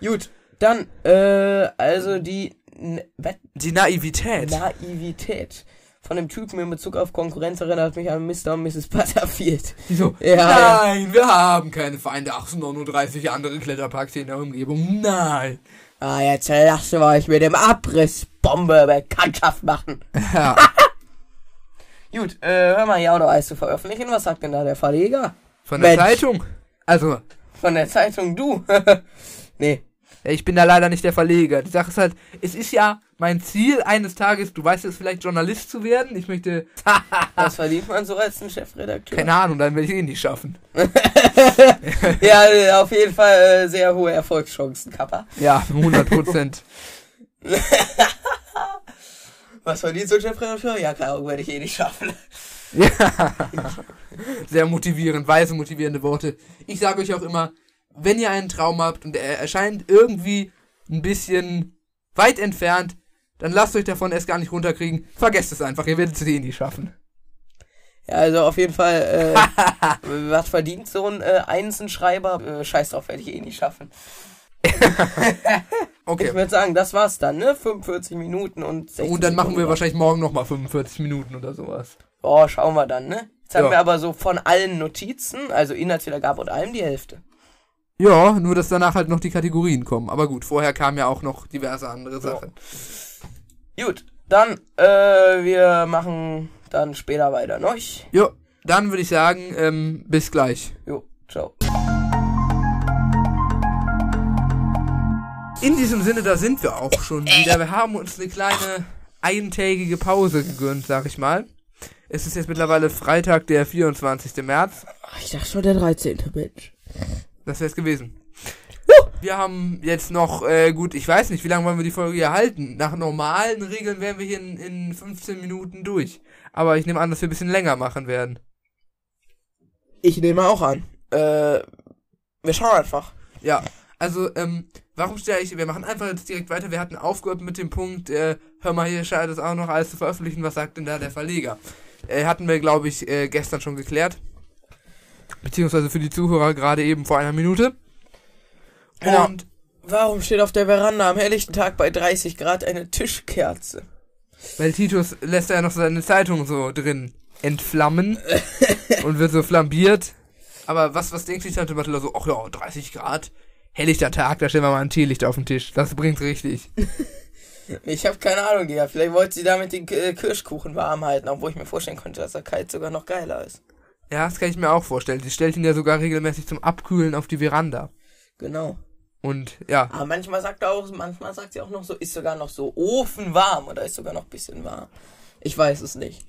Gut, dann, äh, also die N was? Die Naivität. Naivität von dem Typen in Bezug auf Konkurrenz erinnert mich an Mr. und Mrs. Butterfield. Die so, Ja, nein, wir haben keine Feinde. Ach, sind nur nur 30 andere Kletterparks in der Umgebung. Nein. Ah, jetzt lassen wir euch mit dem Abrissbombe Bekanntschaft machen. Ja. Gut, äh, hör mal, hier auch noch eins zu veröffentlichen. Was sagt denn da der Verleger? Von der Mensch. Zeitung. Also, Von der Zeitung du. nee. ich bin da leider nicht der Verleger. Die Sache ist halt, es ist ja mein Ziel eines Tages, du weißt es vielleicht, Journalist zu werden. Ich möchte, Was verdient man so als ein Chefredakteur? keine Ahnung, dann werde ich eh nicht schaffen. ja, äh, auf jeden Fall äh, sehr hohe Erfolgschancen, Kappa. Ja, 100 Prozent. Was verdient so ein Chefredakteur? Ja, Ahnung, werde ich eh nicht schaffen. Ja. Sehr motivierend, weise motivierende Worte. Ich sage euch auch immer, wenn ihr einen Traum habt und er erscheint irgendwie ein bisschen weit entfernt, dann lasst euch davon erst gar nicht runterkriegen. Vergesst es einfach, ihr werdet es eh nie schaffen. Ja, also auf jeden Fall, äh, was verdient so ein äh, Einsenschreiber? Äh, scheiß drauf, werde ich eh nicht schaffen. Ich Okay. würde sagen, das war's dann, ne? 45 Minuten und 60 Und dann machen wir Sekunden. wahrscheinlich morgen nochmal 45 Minuten oder sowas. Oh, schauen wir dann, ne? Jetzt haben Ja. wir aber so von allen Notizen, also Inhaltswiedergabe und allem die Hälfte. Ja, nur dass danach halt noch die Kategorien kommen. Aber gut, vorher kamen ja auch noch diverse andere Sachen. Gut, dann, äh, wir machen dann später weiter, ne? Jo, dann würde ich sagen, ähm, bis gleich. Jo, ciao. In diesem Sinne, da sind wir auch schon wieder. Wir haben uns eine kleine eintägige Pause gegönnt, sag ich mal. Es ist jetzt mittlerweile Freitag, der 24. März. Ich dachte schon der 13. Mensch. Das wär's gewesen. Wir haben jetzt noch, äh, gut, ich weiß nicht, wie lange wollen wir die Folge hier halten. Nach normalen Regeln wären wir hier in, in 15 Minuten durch. Aber ich nehme an, dass wir ein bisschen länger machen werden. Ich nehme auch an. Äh, wir schauen einfach. Ja, also, ähm, warum stelle ich, wir machen einfach jetzt direkt weiter. Wir hatten aufgehört mit dem Punkt, äh, hör mal, hier scheint es auch noch alles zu veröffentlichen. Was sagt denn da der Verleger? Äh, hatten wir, glaube ich, äh, gestern schon geklärt. Beziehungsweise für die Zuhörer gerade eben vor einer Minute. Genau. Und Warum steht auf der Veranda am helllichten Tag bei 30 Grad eine Tischkerze? weil Titus lässt ja noch seine Zeitung so drin entflammen und wird so flambiert. Aber was, was denkt sich Tante Mathilda so, ach ja, 30 Grad, helllichter Tag, da stellen wir mal ein Teelicht auf den Tisch. Das bringt's richtig. Ich habe keine Ahnung, Digga. Vielleicht wollte sie damit den äh, Kirschkuchen warm halten, obwohl ich mir vorstellen könnte, dass er kalt sogar noch geiler ist. Ja, das kann ich mir auch vorstellen. Sie stellt ihn ja sogar regelmäßig zum Abkühlen auf die Veranda. Genau. Und ja, Aber manchmal sagt er auch, manchmal sagt sie auch noch so, ist sogar noch so ofenwarm oder ist sogar noch ein bisschen warm. Ich weiß es nicht.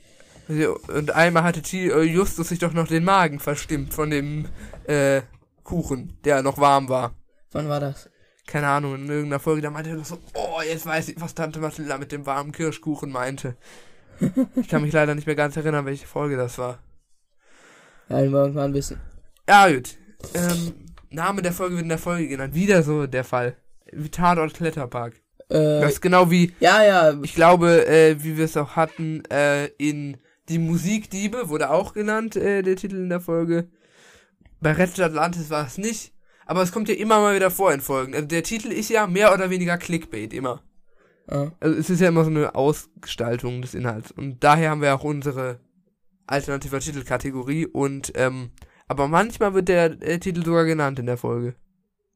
und einmal hatte äh, Justus sich doch noch den Magen verstimmt von dem äh, Kuchen, der noch warm war. Wann war das? Keine Ahnung, in irgendeiner Folge, da meinte er doch so, oh, jetzt weiß ich, was Tante Mathilda mit dem warmen Kirschkuchen meinte. Ich kann mich leider nicht mehr ganz erinnern, welche Folge das war. Ja, wir irgendwann wissen. Ja, gut. Ähm, Name der Folge wird in der Folge genannt. Wieder so der Fall. Wie Tatort Kletterpark. Äh, Das ist genau wie, ja, ja, ich glaube, äh, wie wir es auch hatten, äh, in Die Musikdiebe wurde auch genannt, äh, der Titel in der Folge. Bei Red Atlantis war es nicht. Aber es kommt ja immer mal wieder vor in Folgen. Also der Titel ist ja mehr oder weniger Clickbait, immer. ja. Also es ist ja immer so eine Ausgestaltung des Inhalts. Und daher haben wir auch unsere alternative Titelkategorie. Und, ähm, aber manchmal wird der äh, Titel sogar genannt in der Folge.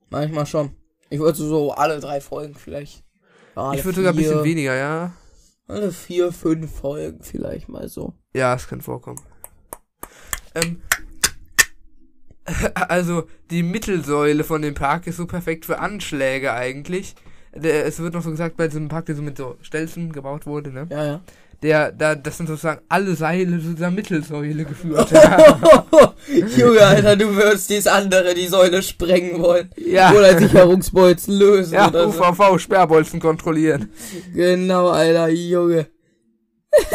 manchmal schon. Ich würde so alle drei Folgen vielleicht. Ja, alle ich würde sogar ein bisschen weniger, ja. Alle vier, fünf Folgen vielleicht mal so. Ja, es kann vorkommen. Ähm, also, die Mittelsäule von dem Park ist so perfekt für Anschläge eigentlich. Der, es wird noch so gesagt, bei diesem Park, der so mit so Stelzen gebaut wurde, ne? Ja, ja. Der, da, das sind sozusagen alle Seile zu dieser Mittelsäule geführt. Junge, Alter, du würdest dies andere, die Säule sprengen wollen. ja. Oder Sicherungsbolzen lösen Ja, oder so. UVV, Sperrbolzen kontrollieren. Genau, Alter, Junge.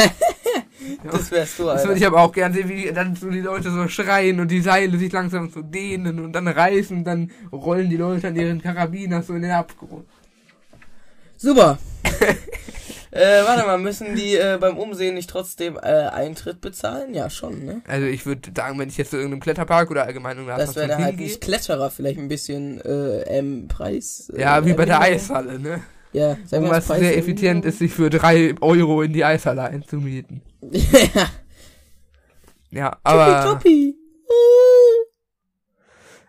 das wärst du, Das würde Alter. ich aber auch gern sehen, wie dann so die Leute so schreien und die Seile sich langsam so dehnen und dann reißen und dann rollen die Leute an ihren Karabiner so in den Abgrund. Super. äh, warte mal, müssen die äh, beim Umsehen nicht trotzdem äh, Eintritt bezahlen? Ja, schon, ne? Also ich würde sagen, wenn ich jetzt zu irgendeinem Kletterpark oder allgemein irgendeiner Das wäre dann halt nicht Kletterer, vielleicht ein bisschen äh, ähm, Preis. Äh, ja, wie bei der. Eishalle, ne? Ja, sagen wir Preis sehr effizient ist, sich für drei Euro in die Eishalle einzumieten. ja, Ja, aber Tuppi.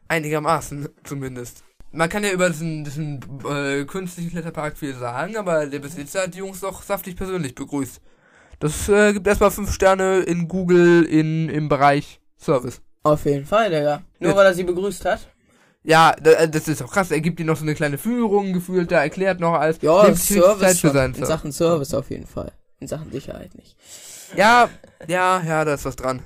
einigermaßen zumindest. Man kann ja über diesen, diesen äh, künstlichen Kletterpark viel sagen, aber der Besitzer hat die Jungs doch saftig persönlich begrüßt. Das äh, gibt erstmal fünf Sterne in Google in, im Bereich Service. Auf jeden Fall, Digga. Nur Ja. weil er sie begrüßt hat. Ja, äh, das ist auch krass. Er gibt ihnen noch so eine kleine Führung gefühlt, da erklärt noch alles. Ja, Service für seinen In. Sachen Service auf jeden Fall. In Sachen Sicherheit nicht. Ja, ja, ja, da ist was dran.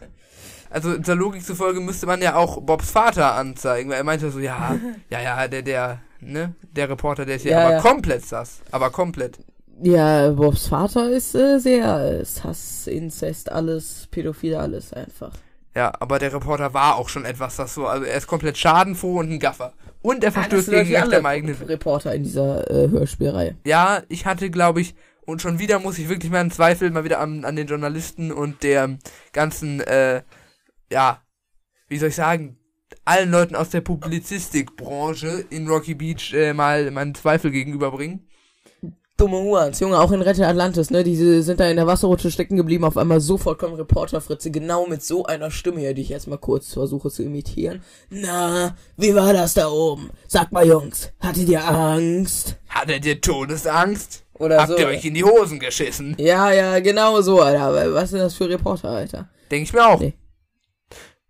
Also der Logik zufolge müsste man ja auch Bobs Vater anzeigen, weil er meinte so, ja, ja, ja, der, der, ne, der Reporter, der ist hier Ja, aber ja. komplett sass. Aber komplett. Ja, Bobs Vater ist äh, sehr äh, Hass, Inzest, alles, Pädophile, alles einfach. Ja, aber der Reporter war auch schon etwas das so. Also er ist komplett schadenfroh und ein Gaffer. Und er verstößt gegen Recht am eigenen. Reporter in dieser äh, Hörspielreihe. Ja, ich hatte, glaube ich, und schon wieder muss ich wirklich meinen Zweifel mal wieder an, an den Journalisten und der ganzen, äh, ja, wie soll ich sagen, allen Leuten aus der Publizistikbranche in Rocky Beach äh, mal meinen Zweifel gegenüberbringen. Dumme Huans, Junge, auch in Rette Atlantis, ne? Diese sind da in der Wasserrutsche stecken geblieben, auf einmal sofort kommt Reporter Fritze, genau mit so einer Stimme hier, die ich jetzt mal kurz versuche zu imitieren. Na, wie war das da oben? Sag mal, Jungs, hattet ihr Angst? Hattet ihr Todesangst? Oder Habt so. ihr euch in die Hosen geschissen? Ja, ja, genau so, Alter. Was sind das für Reporter, Alter? Denke ich mir auch. Nee.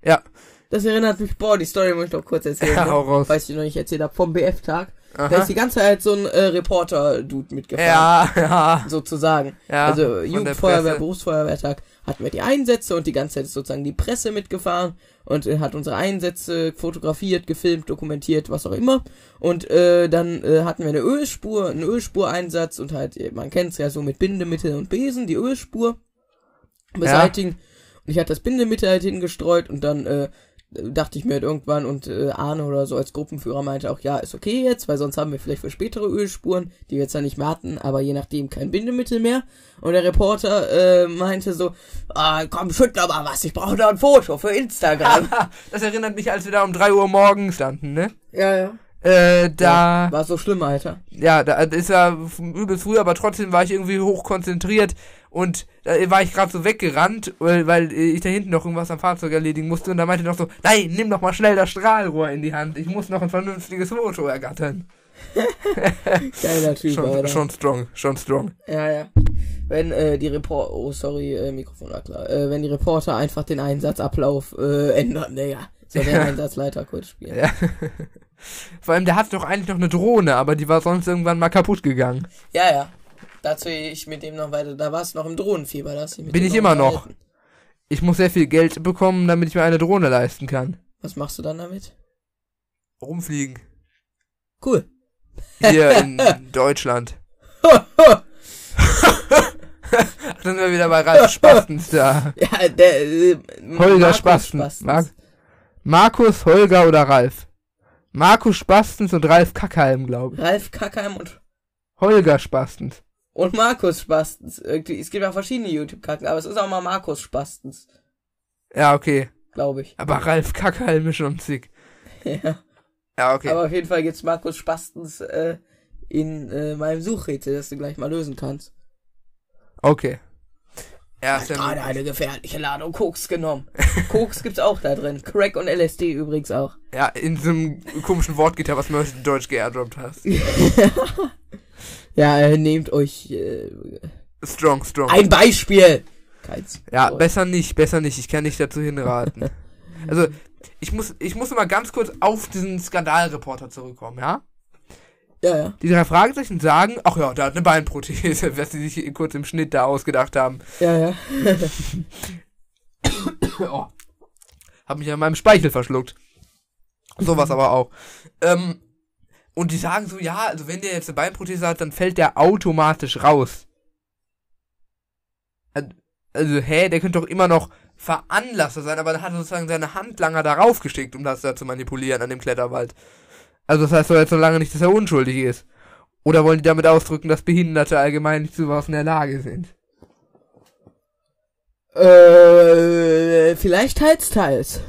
Ja. Das erinnert mich, boah, die Story muss ich noch kurz erzählen. Ja, ne? hau raus. Weiß ich noch nicht erzählt hab, vom BF-Tag. Da ist die ganze Zeit so ein äh, Reporter-Dude mitgefahren. Ja, ja. Sozusagen. Ja, also Jugendfeuerwehr. Berufsfeuerwehrtag hatten wir die Einsätze und die ganze Zeit ist sozusagen die Presse mitgefahren und äh, hat unsere Einsätze fotografiert, gefilmt, dokumentiert, was auch immer. Und äh, dann äh, hatten wir eine Ölspur, einen Ölspureinsatz und halt, man kennt's ja so mit Bindemittel und Besen, die Ölspur beseitigen. Und ich hatte das Bindemittel halt hingestreut und dann äh, dachte ich mir halt irgendwann und äh, Arne oder so als Gruppenführer meinte auch, ja, ist okay jetzt, weil sonst haben wir vielleicht für spätere Ölspuren, die wir jetzt ja nicht mehr hatten, aber je nachdem kein Bindemittel mehr. Und der Reporter äh, meinte so, ah, komm, schüttel aber was, ich brauche da ein Foto für Instagram. Das erinnert mich, als wir da um 3 Uhr morgens standen, ne? ja, ja. Äh, da. War so schlimm, Alter. ja, da ist ja übel früh, aber trotzdem war ich irgendwie hoch konzentriert und da war ich gerade so weggerannt, weil, weil ich da hinten noch irgendwas am Fahrzeug erledigen musste und da meinte noch so, nein, nimm doch mal schnell das Strahlrohr in die Hand, ich muss noch ein vernünftiges Foto ergattern. Geiler Typ, Schon, Alter. schon strong, schon strong. Ja, ja. Wenn äh, die Reporter, oh sorry, äh, Mikrofon klar, äh, wenn die Reporter einfach den Einsatzablauf äh, ändern, naja, soll der. Einsatzleiter kurz spielen. Ja. Vor allem, der hatte doch eigentlich noch eine Drohne, aber die war sonst irgendwann mal kaputt gegangen. Ja, ja. Dazu ich mit dem noch weiter, da war es noch im Drohnenfieber, da mit Bin ich immer noch. Ich muss sehr viel Geld bekommen, damit ich mir eine Drohne leisten kann. Was machst du dann damit? Rumfliegen. Cool. Hier in Deutschland. Dann wäre wieder bei Ralf Spastens da. Ja, der, äh, Holger Markus Spastens. Mar Markus, Holger oder Ralf? Markus Spastens und Ralf Kackheim, glaube ich. Ralf Kackheim und, Holger Spastens. und Markus Spastens. Irgendwie, es gibt auch verschiedene YouTube-Kacken, aber es ist auch mal Markus Spastens, Ja, okay. glaube ich. Aber Ralf Kackheim ist schon sick. Ja. Ja, okay. Aber auf jeden Fall gibt's Markus Spastens äh, in äh, meinem Suchrätsel, das du gleich mal lösen kannst. okay. Ist Hat gerade eine gefährliche Ladung Koks genommen. Koks gibt's auch da drin. Crack und LSD übrigens auch. Ja, in so einem komischen Wortgitter, was du in Deutsch geairdroppt hast. Ja, äh, nehmt euch äh, Strong, strong. ein Beispiel. Keins. Ja, Oh. besser nicht, besser nicht. Ich kann nicht dazu hinraten. Also, ich muss, ich muss mal ganz kurz auf diesen Skandalreporter zurückkommen, ja? Ja, ja. Die drei Fragezeichen sagen, ach ja, der hat eine Beinprothese, was sie sich kurz im Schnitt da ausgedacht haben. Ja, ja. oh. Hab mich an meinem Speichel verschluckt. Sowas aber auch. Ähm, und die sagen so, ja, also wenn der jetzt eine Beinprothese hat, dann fällt der automatisch raus. Al- Also, hä, der könnte doch immer noch Veranlasser sein, aber dann hat er sozusagen seine Handlanger darauf geschickt, um das da zu manipulieren an dem Kletterwald. Also das heißt doch jetzt so lange nicht, dass er unschuldig ist. Oder wollen die damit ausdrücken, dass Behinderte allgemein nicht zu was in der Lage sind? Äh, vielleicht teils, teils.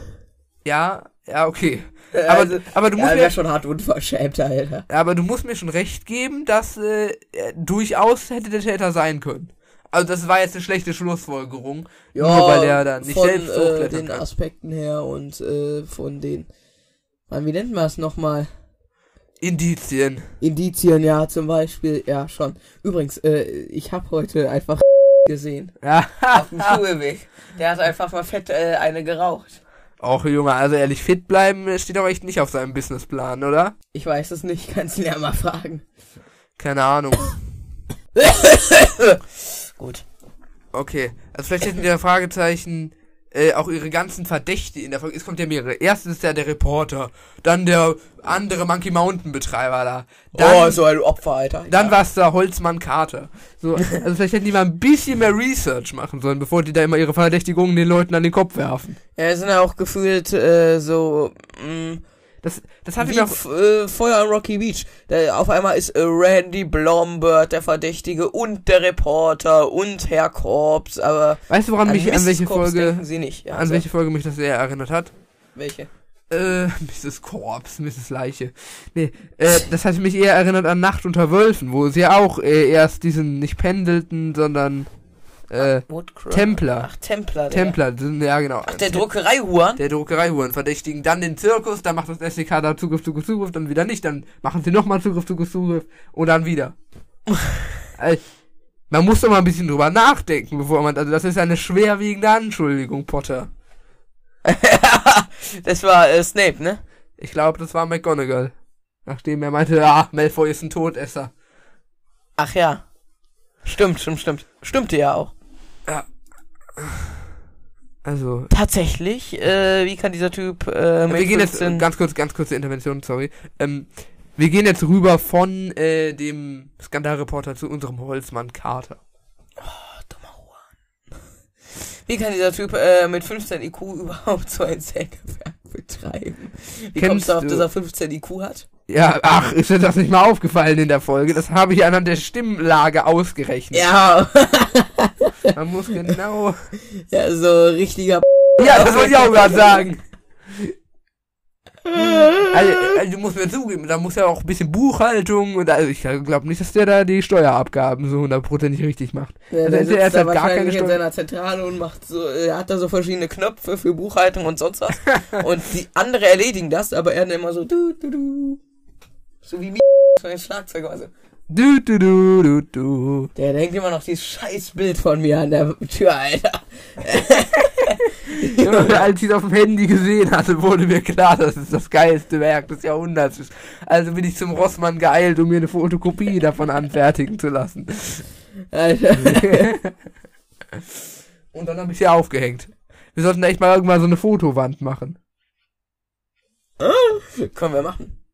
Ja, ja, okay. Äh, Aber, also, aber du ja, musst mir wäre schon hart unverschämt, Alter. Aber du musst mir schon recht geben, dass äh, er durchaus hätte der Täter sein können. Also das war jetzt eine schlechte Schlussfolgerung. nur weil er da nicht von, selbst äh, den kann. Aspekten her und äh, von den, wie nennt man es nochmal? Indizien. Indizien, ja, zum Beispiel, ja, schon. Übrigens, äh, ich habe heute einfach gesehen. Ja. Auf dem Schulweg. Der hat einfach mal fett äh, eine geraucht. Auch Junge, also ehrlich, fit bleiben steht auch echt nicht auf seinem Businessplan, oder? Ich weiß es nicht, kannst ihn ja mal fragen. Keine Ahnung. Gut. Okay. Also vielleicht hätten ja Fragezeichen äh, auch ihre ganzen Verdächte in der Folge. Es kommt ja mehrere. Erstens ist ja der Reporter, dann der andere Monkey Mountain Betreiber da. Dann, oh, so ein Opfer, Alter. Dann ja. war's da Holzmann Carter. So, also vielleicht hätten die mal ein bisschen mehr Research machen sollen, bevor die da immer ihre Verdächtigungen den Leuten an den Kopf werfen. Ja, es sind ja auch gefühlt äh, so, mh, Das, das wie mir auch, äh, Feuer an Rocky Beach. Da, auf einmal ist äh, Randy Blombert der Verdächtige und der Reporter und Herr Korps, aber weißt du, woran mich, an welche Korps Folge, sie nicht. Ja, an also, welche Folge mich das sehr erinnert hat? welche? Äh, Mrs. Korps, Mrs. Leiche. Nee, äh, das hat mich eher erinnert an Nacht unter Wölfen, wo sie ja auch äh, erst diesen nicht pendelten, sondern äh. Templer. Ach, Templer. Templer, ja genau. Ach, der Druckereihuren? der Druckereihuren verdächtigen dann den Zirkus, dann macht das SDK da Zugriff, Zugriff, Zugriff, dann wieder nicht, dann machen sie nochmal Zugriff, Zugriff, Zugriff und dann wieder. also, man muss doch mal ein bisschen drüber nachdenken, bevor man, also das ist eine schwerwiegende Anschuldigung, Potter. das war äh, Snape, ne? Ich glaube, das war McGonagall. Nachdem er meinte, ah, Malfoy ist ein Todesser. Ach ja. Stimmt, stimmt, stimmt. Stimmte ja auch. Also, Tatsächlich, äh, wie kann dieser Typ äh, wir gehen jetzt, 15 äh, ganz kurz, ganz kurze Intervention, sorry. Ähm, wir gehen jetzt rüber von äh, dem Skandalreporter zu unserem Holzmann Carter. dummer Huren. Wie kann dieser Typ äh, mit 15 IQ überhaupt so ein Sägewerk betreiben? Wie Kennst kommst du auf, du- dass er 15 IQ hat? Ja, ach, ist dir das nicht mal aufgefallen in der Folge? Das habe ich anhand der Stimmlage ausgerechnet. Ja, Man muss genau. ja so richtiger Ja, das wollte ich auch gerade sagen. Also, also, du musst mir zugeben, da muss ja auch ein bisschen Buchhaltung und also ich glaube nicht, dass der da die Steuerabgaben so hundertprozentig richtig macht. Ja, Also der er sitzt hat da gar keine wahrscheinlich in seiner Zentrale und macht so, er hat da so verschiedene Knöpfe für Buchhaltung und sonst was. und die andere erledigen das, aber er dann immer so du du du. So wie Mi von den Schlagzeuger. Also, Du, du, du, du, du. der denkt immer noch dieses scheiß Bild von mir an der Tür, Alter. Ja, als ich es auf dem Handy gesehen hatte, wurde mir klar, dass es das geilste Werk des Jahrhunderts ist. Also bin ich zum Rossmann geeilt, um mir eine Fotokopie davon anfertigen zu lassen. Alter. Und dann habe ich sie aufgehängt. Wir sollten echt mal irgendwann so eine Fotowand machen. Können wir machen.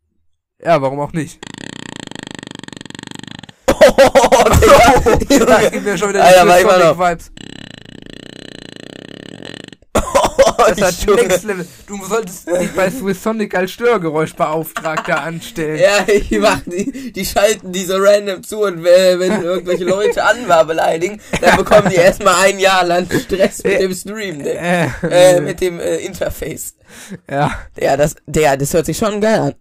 Ja, warum auch nicht? Digga. da gibt mir schon wieder Alter, die Sonic Vibes. Oh, das hat Junge. Next Level. Du solltest dich bei Swiss Sonic als Störgeräuschbeauftragter anstellen. Ja, ich mach die, die schalten die so random zu und wenn irgendwelche Leute Anwar beleidigen, dann bekommen die erstmal ein Jahr lang Stress mit dem Stream, ne? Äh, äh. äh, mit dem äh, Interface. Ja. Ja das, der, das hört sich schon geil an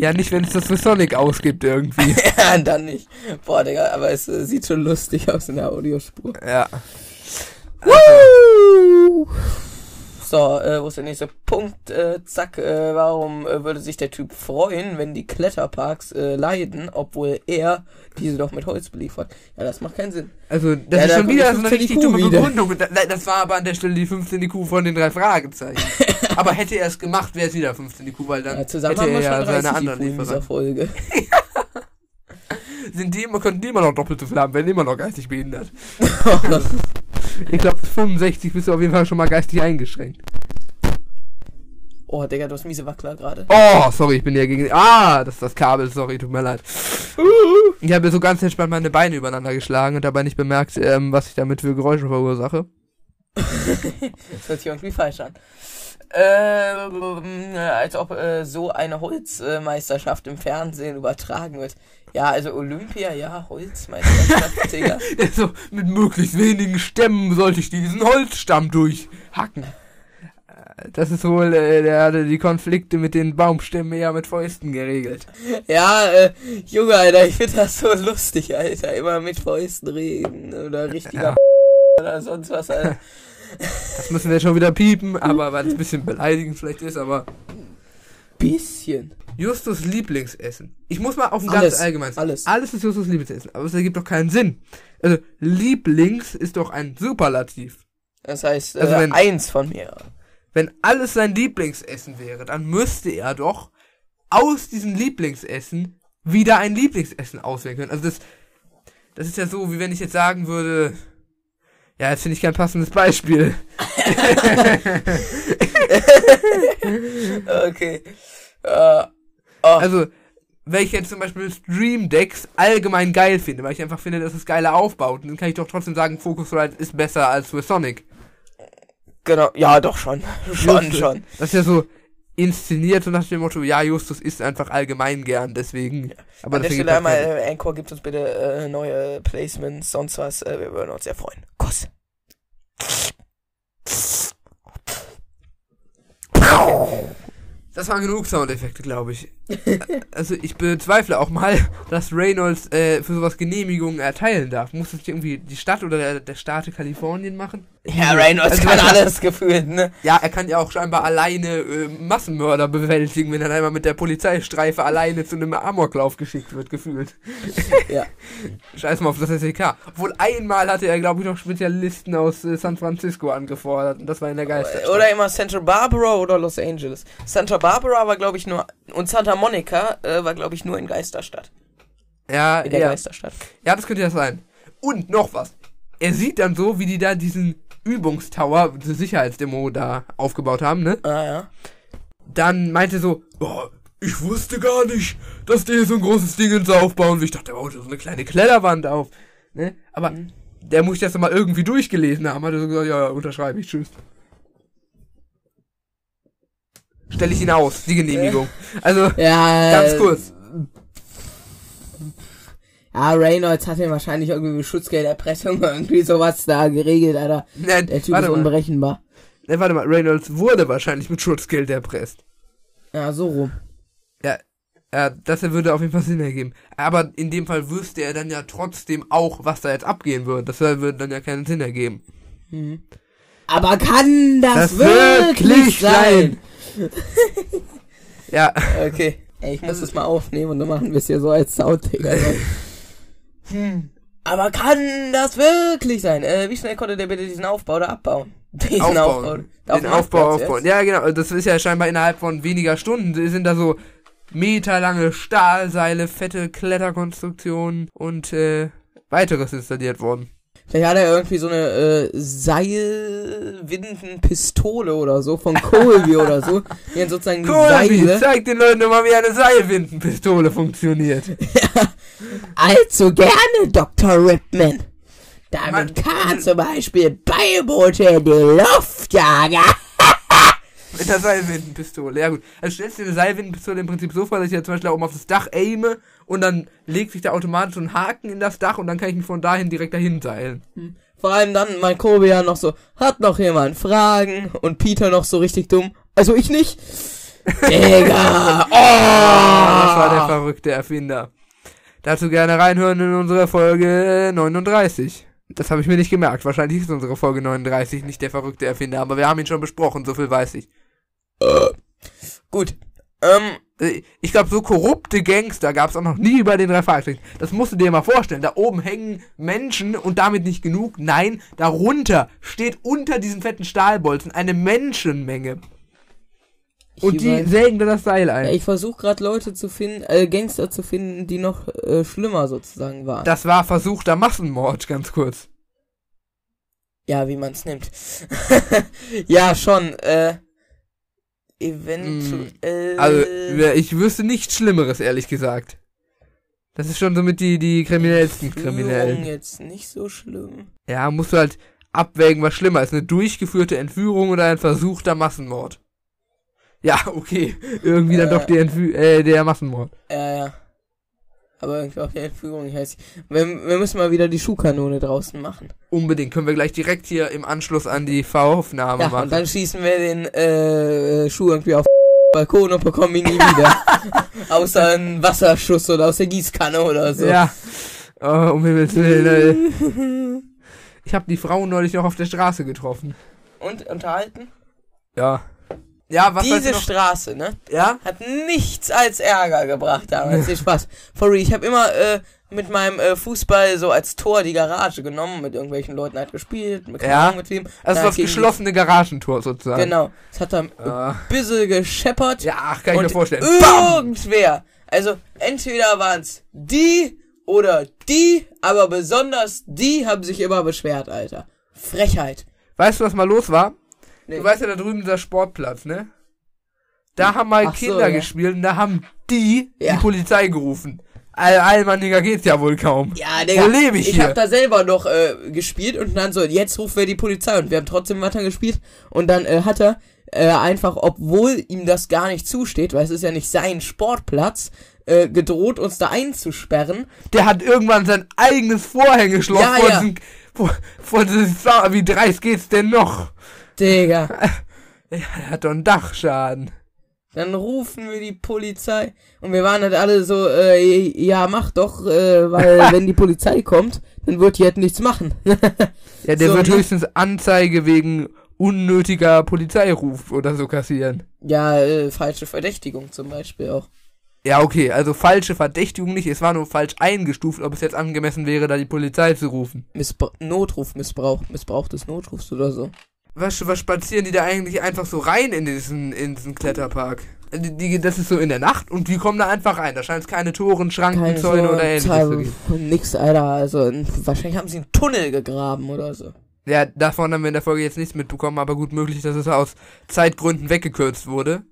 ja, nicht wenn es das Swiss Sonic ausgibt irgendwie. ja, dann nicht. Boah, Digga, aber es äh, sieht schon lustig aus in der Audiospur. ja. Woo! So, äh, wo ist der nächste Punkt? Äh, zack, äh, warum äh, würde sich der Typ freuen, wenn die Kletterparks äh, leiden, obwohl er diese doch mit Holz beliefert? Ja, das macht keinen Sinn. Also, das Ja, ist da schon wieder so eine 15 richtig dumme. Begründung. Da- Das war aber an der Stelle die 15 IQ von den drei Fragezeichen. aber hätte er es gemacht, wäre es wieder 15 IQ, weil dann Ja, hätte er ja seine 30 anderen IQ in dieser. Folge. Sind die immer, könnten die immer noch doppelt so viel haben, werden immer noch geistig behindert. Ich glaube, 65 bist du auf jeden Fall schon mal geistig eingeschränkt. oh, Digga, du hast miese Wackler gerade. Oh, sorry, ich bin ja gegen. Ah, das ist das Kabel, sorry, tut mir leid. Ich habe so ganz entspannt meine Beine übereinander geschlagen und dabei nicht bemerkt, ähm, was ich damit für Geräusche verursache. Das hört sich irgendwie falsch an. Ähm, als ob äh, so eine Holzmeisterschaft im Fernsehen übertragen wird. Ja, also Olympia, ja, Holzmeisterschaft, Digga. so, mit möglichst wenigen Stämmen sollte ich diesen Holzstamm durchhacken. Äh, Das ist wohl, äh, der hatte die Konflikte mit den Baumstämmen eher mit Fäusten geregelt. Ja, äh, Junge, Alter, ich find das so lustig, Alter. Immer mit Fäusten reden oder richtiger Ja. oder sonst was, Alter. Das müssen wir schon wieder piepen, aber weil es ein bisschen beleidigend vielleicht ist, aber. Bisschen. Justus Lieblingsessen. Ich muss mal auf ein ganz allgemeines. alles. Alles ist Justus Lieblingsessen, aber es ergibt doch keinen Sinn. Also, Lieblings ist doch ein Superlativ. Das heißt, äh, Also wenn- eins von mir. Wenn alles sein Lieblingsessen wäre, dann müsste er doch aus diesem Lieblingsessen wieder ein Lieblingsessen auswählen können. Also das, das ist ja so, wie wenn ich jetzt sagen würde, ja, jetzt finde ich kein passendes Beispiel. Okay. Äh, oh, Also, wenn ich jetzt zum Beispiel Stream Decks allgemein geil finde, weil ich einfach finde, dass es geile Aufbauten, dann kann ich doch trotzdem sagen, Focusrite ist besser als Swiss Sonic. genau. Ja, doch schon. Schon, Justus. schon. Das ist ja so inszeniert so nach dem Motto, ja, Justus isst einfach allgemein gern, deswegen. Aber An der das Stelle einmal, äh, Anchor, gibt uns bitte äh, neue Placements, sonst was. Äh, wir würden uns sehr freuen. Kuss. Das waren genug Soundeffekte, glaube ich. also ich bezweifle auch mal, dass Reynolds äh, für sowas Genehmigungen erteilen darf. Muss das irgendwie die Stadt oder der, der Staate Kalifornien machen? Ja, Reynolds Also, kann alles gefühlt, ne? Ja, er kann ja auch scheinbar alleine äh, Massenmörder bewältigen, wenn er einmal mit der Polizeistreife alleine zu einem Amoklauf geschickt wird, gefühlt. Ja. Scheiß mal auf das SEK. Obwohl einmal hatte er, glaube ich, noch Spezialisten aus äh, San Francisco angefordert. Und das war in der Geisterstadt. Oder immer Santa Barbara oder Los Angeles. Santa Barbara war, glaube ich, nur. Und Santa Monica äh, war, glaube ich, nur in Geisterstadt. ja, In der ja. Geisterstadt. ja, das könnte ja sein. Und noch was. Er sieht dann so, wie die da diesen Übungstower, diese Sicherheitsdemo da aufgebaut haben, ne? Ah, ja. Dann meinte so, oh, ich wusste gar nicht, dass die hier so ein großes Ding ins aufbauen. Ich dachte, der baut so eine kleine Kletterwand auf. Ne? Aber der muss das mal irgendwie durchgelesen haben. Hat er so gesagt, ja, ja, unterschreibe ich, tschüss. Stelle ich ihn aus, die Genehmigung. Also, Ja, ganz äh, kurz. Ja, Reynolds hat ja wahrscheinlich irgendwie mit Schutzgelderpressung irgendwie sowas da geregelt, Alter. Nein, Der Typ ist unberechenbar. Ne, warte mal, Reynolds wurde wahrscheinlich mit Schutzgeld erpresst. Ja, so rum. Ja, ja, das würde auf jeden Fall Sinn ergeben. Aber in dem Fall wüsste er dann ja trotzdem auch, was da jetzt abgehen würde. Das würde dann ja keinen Sinn ergeben. Aber kann das, Das wirklich wirklich sein? Ja, Okay. Ey, ich muss das mal aufnehmen und dann machen wir es hier so als Soundtick. Also. hm. Aber kann das wirklich sein? Äh, wie schnell konnte der bitte diesen Aufbau da abbauen? Diesen aufbauen. Auf Den Aufbau Marktplatz aufbauen. jetzt? Ja, genau. Das ist ja scheinbar innerhalb von weniger Stunden. Sind da so meterlange Stahlseile, fette Kletterkonstruktionen und äh, weiteres installiert worden. Vielleicht hat er irgendwie so eine äh, Seilwindenpistole oder so von Colby oder so. Die dann sozusagen die Colby, Seile. zeig den Leuten mal, wie eine Seilwindenpistole funktioniert. Allzu gerne, Dr. Ripman. Damit Man- kann zum Beispiel Beiboote in die Luft jagen. Mit der Seilwindenpistole, ja gut. Also stellst du dir eine Seilwindenpistole im Prinzip so vor, dass ich ja zum Beispiel da oben auf das Dach aime und dann legt sich da automatisch so ein Haken in das Dach und dann kann ich mich von dahin direkt dahin seilen. Vor allem dann mein Kobe ja noch so, hat noch jemand Fragen? Und Peter noch so richtig dumm. Also ich nicht. Digga. Oh. Ah, das war der verrückte Erfinder. Dazu gerne reinhören in unsere Folge 39. Das habe ich mir nicht gemerkt. Wahrscheinlich ist unsere Folge 39 nicht der verrückte Erfinder, aber wir haben ihn schon besprochen, so viel weiß ich. Gut. Ähm, Äh, Ich glaube, so korrupte Gangster gab es auch noch nie bei den drei Fragezeichen. Das musst du dir mal vorstellen. Da oben hängen Menschen und damit nicht genug. Nein, darunter steht unter diesen fetten Stahlbolzen eine Menschenmenge. Und die sägen da das Seil ein. ja, ich versuche gerade Leute zu finden, äh, Gangster zu finden, die noch äh, schlimmer sozusagen waren. Das war versuchter Massenmord, ganz kurz. ja, wie man's nimmt. ja, schon. Äh, eventuell. Also, ich wüsste nichts Schlimmeres, ehrlich gesagt. Das ist schon somit die, die kriminellsten Kriminellen. jetzt nicht so schlimm. Ja, musst du halt abwägen, was schlimmer ist. Eine durchgeführte Entführung oder ein versuchter Massenmord. Ja, okay. Irgendwie dann Äh. doch die Entfü äh, der Massenmord. Ja, ja. Aber irgendwie auch die Entführung, ich weiß. Wir, wir müssen mal wieder die Schuhkanone draußen machen. Unbedingt. Können wir gleich direkt hier im Anschluss an die V-Aufnahme Ja, machen. und dann schießen wir den äh, Schuh irgendwie auf Balkon und bekommen ihn nie wieder. Außer ein Wasserschuss oder aus der Gießkanne oder so. Ja. Oh, um Himmels Willen, ey. Ich habe die Frau neulich noch auf der Straße getroffen. Und unterhalten? Ja. Ja, was Diese? Straße, ne? Ja? Hat nichts als Ärger gebracht damals. Viel Spaß. For real, ich habe immer äh, mit meinem äh, Fußball so als Tor die Garage genommen, mit irgendwelchen Leuten halt gespielt, mit, Ja. Mit wem. Also Da das geschlossene Garagentor sozusagen. Genau. Es hat dann Ah. ein bisschen gescheppert. Ja, ach, kann ich mir vorstellen. Irgendwer. Also entweder waren's die oder die, aber besonders die haben sich immer beschwert, Alter. Frechheit. Weißt du, was mal los war? Nee. Du weißt ja da drüben dieser Sportplatz, ne? Da haben mal Ach so, Kinder ja. gespielt und da haben die Ja. die Polizei gerufen. All, Allmanniger geht's ja wohl kaum. Ja, Digga. Wo lebe ich ich hier? hab da selber noch äh, gespielt und dann so, jetzt rufen wir die Polizei und wir haben trotzdem weiter gespielt und dann äh, hat er äh, einfach, obwohl ihm das gar nicht zusteht, weil es ist ja nicht sein Sportplatz, äh, gedroht, uns da einzusperren. Der hat irgendwann sein eigenes Vorhängeschloss Ja, vor ja. diesem, vor, vor diesem, wie dreist geht's denn noch? Digga. Ja, er hat doch einen Dachschaden. Dann rufen wir die Polizei und wir waren halt alle so, äh, ja, mach doch, äh, weil wenn die Polizei kommt, dann wird die halt nichts machen. Ja, der So, wird ne? höchstens Anzeige wegen unnötiger Polizeiruf oder so kassieren. ja, äh, falsche Verdächtigung zum Beispiel auch. Ja, okay, also falsche Verdächtigung nicht, es war nur falsch eingestuft, ob es jetzt angemessen wäre, da die Polizei zu rufen. Missbra Notrufmissbrauch, Missbrauch des Notrufs oder so. Was, was spazieren die da eigentlich einfach so rein in diesen, in diesen Kletterpark? Die, die, das ist so in der Nacht und die kommen da einfach rein. Da scheint es keine Toren, Schranken, Keine Zäune so oder ähnliches zu geben. Nix, Alter. Also, wahrscheinlich haben sie einen Tunnel gegraben oder so. Ja, davon haben wir in der Folge jetzt nichts mitbekommen, aber gut möglich, dass es aus Zeitgründen weggekürzt wurde.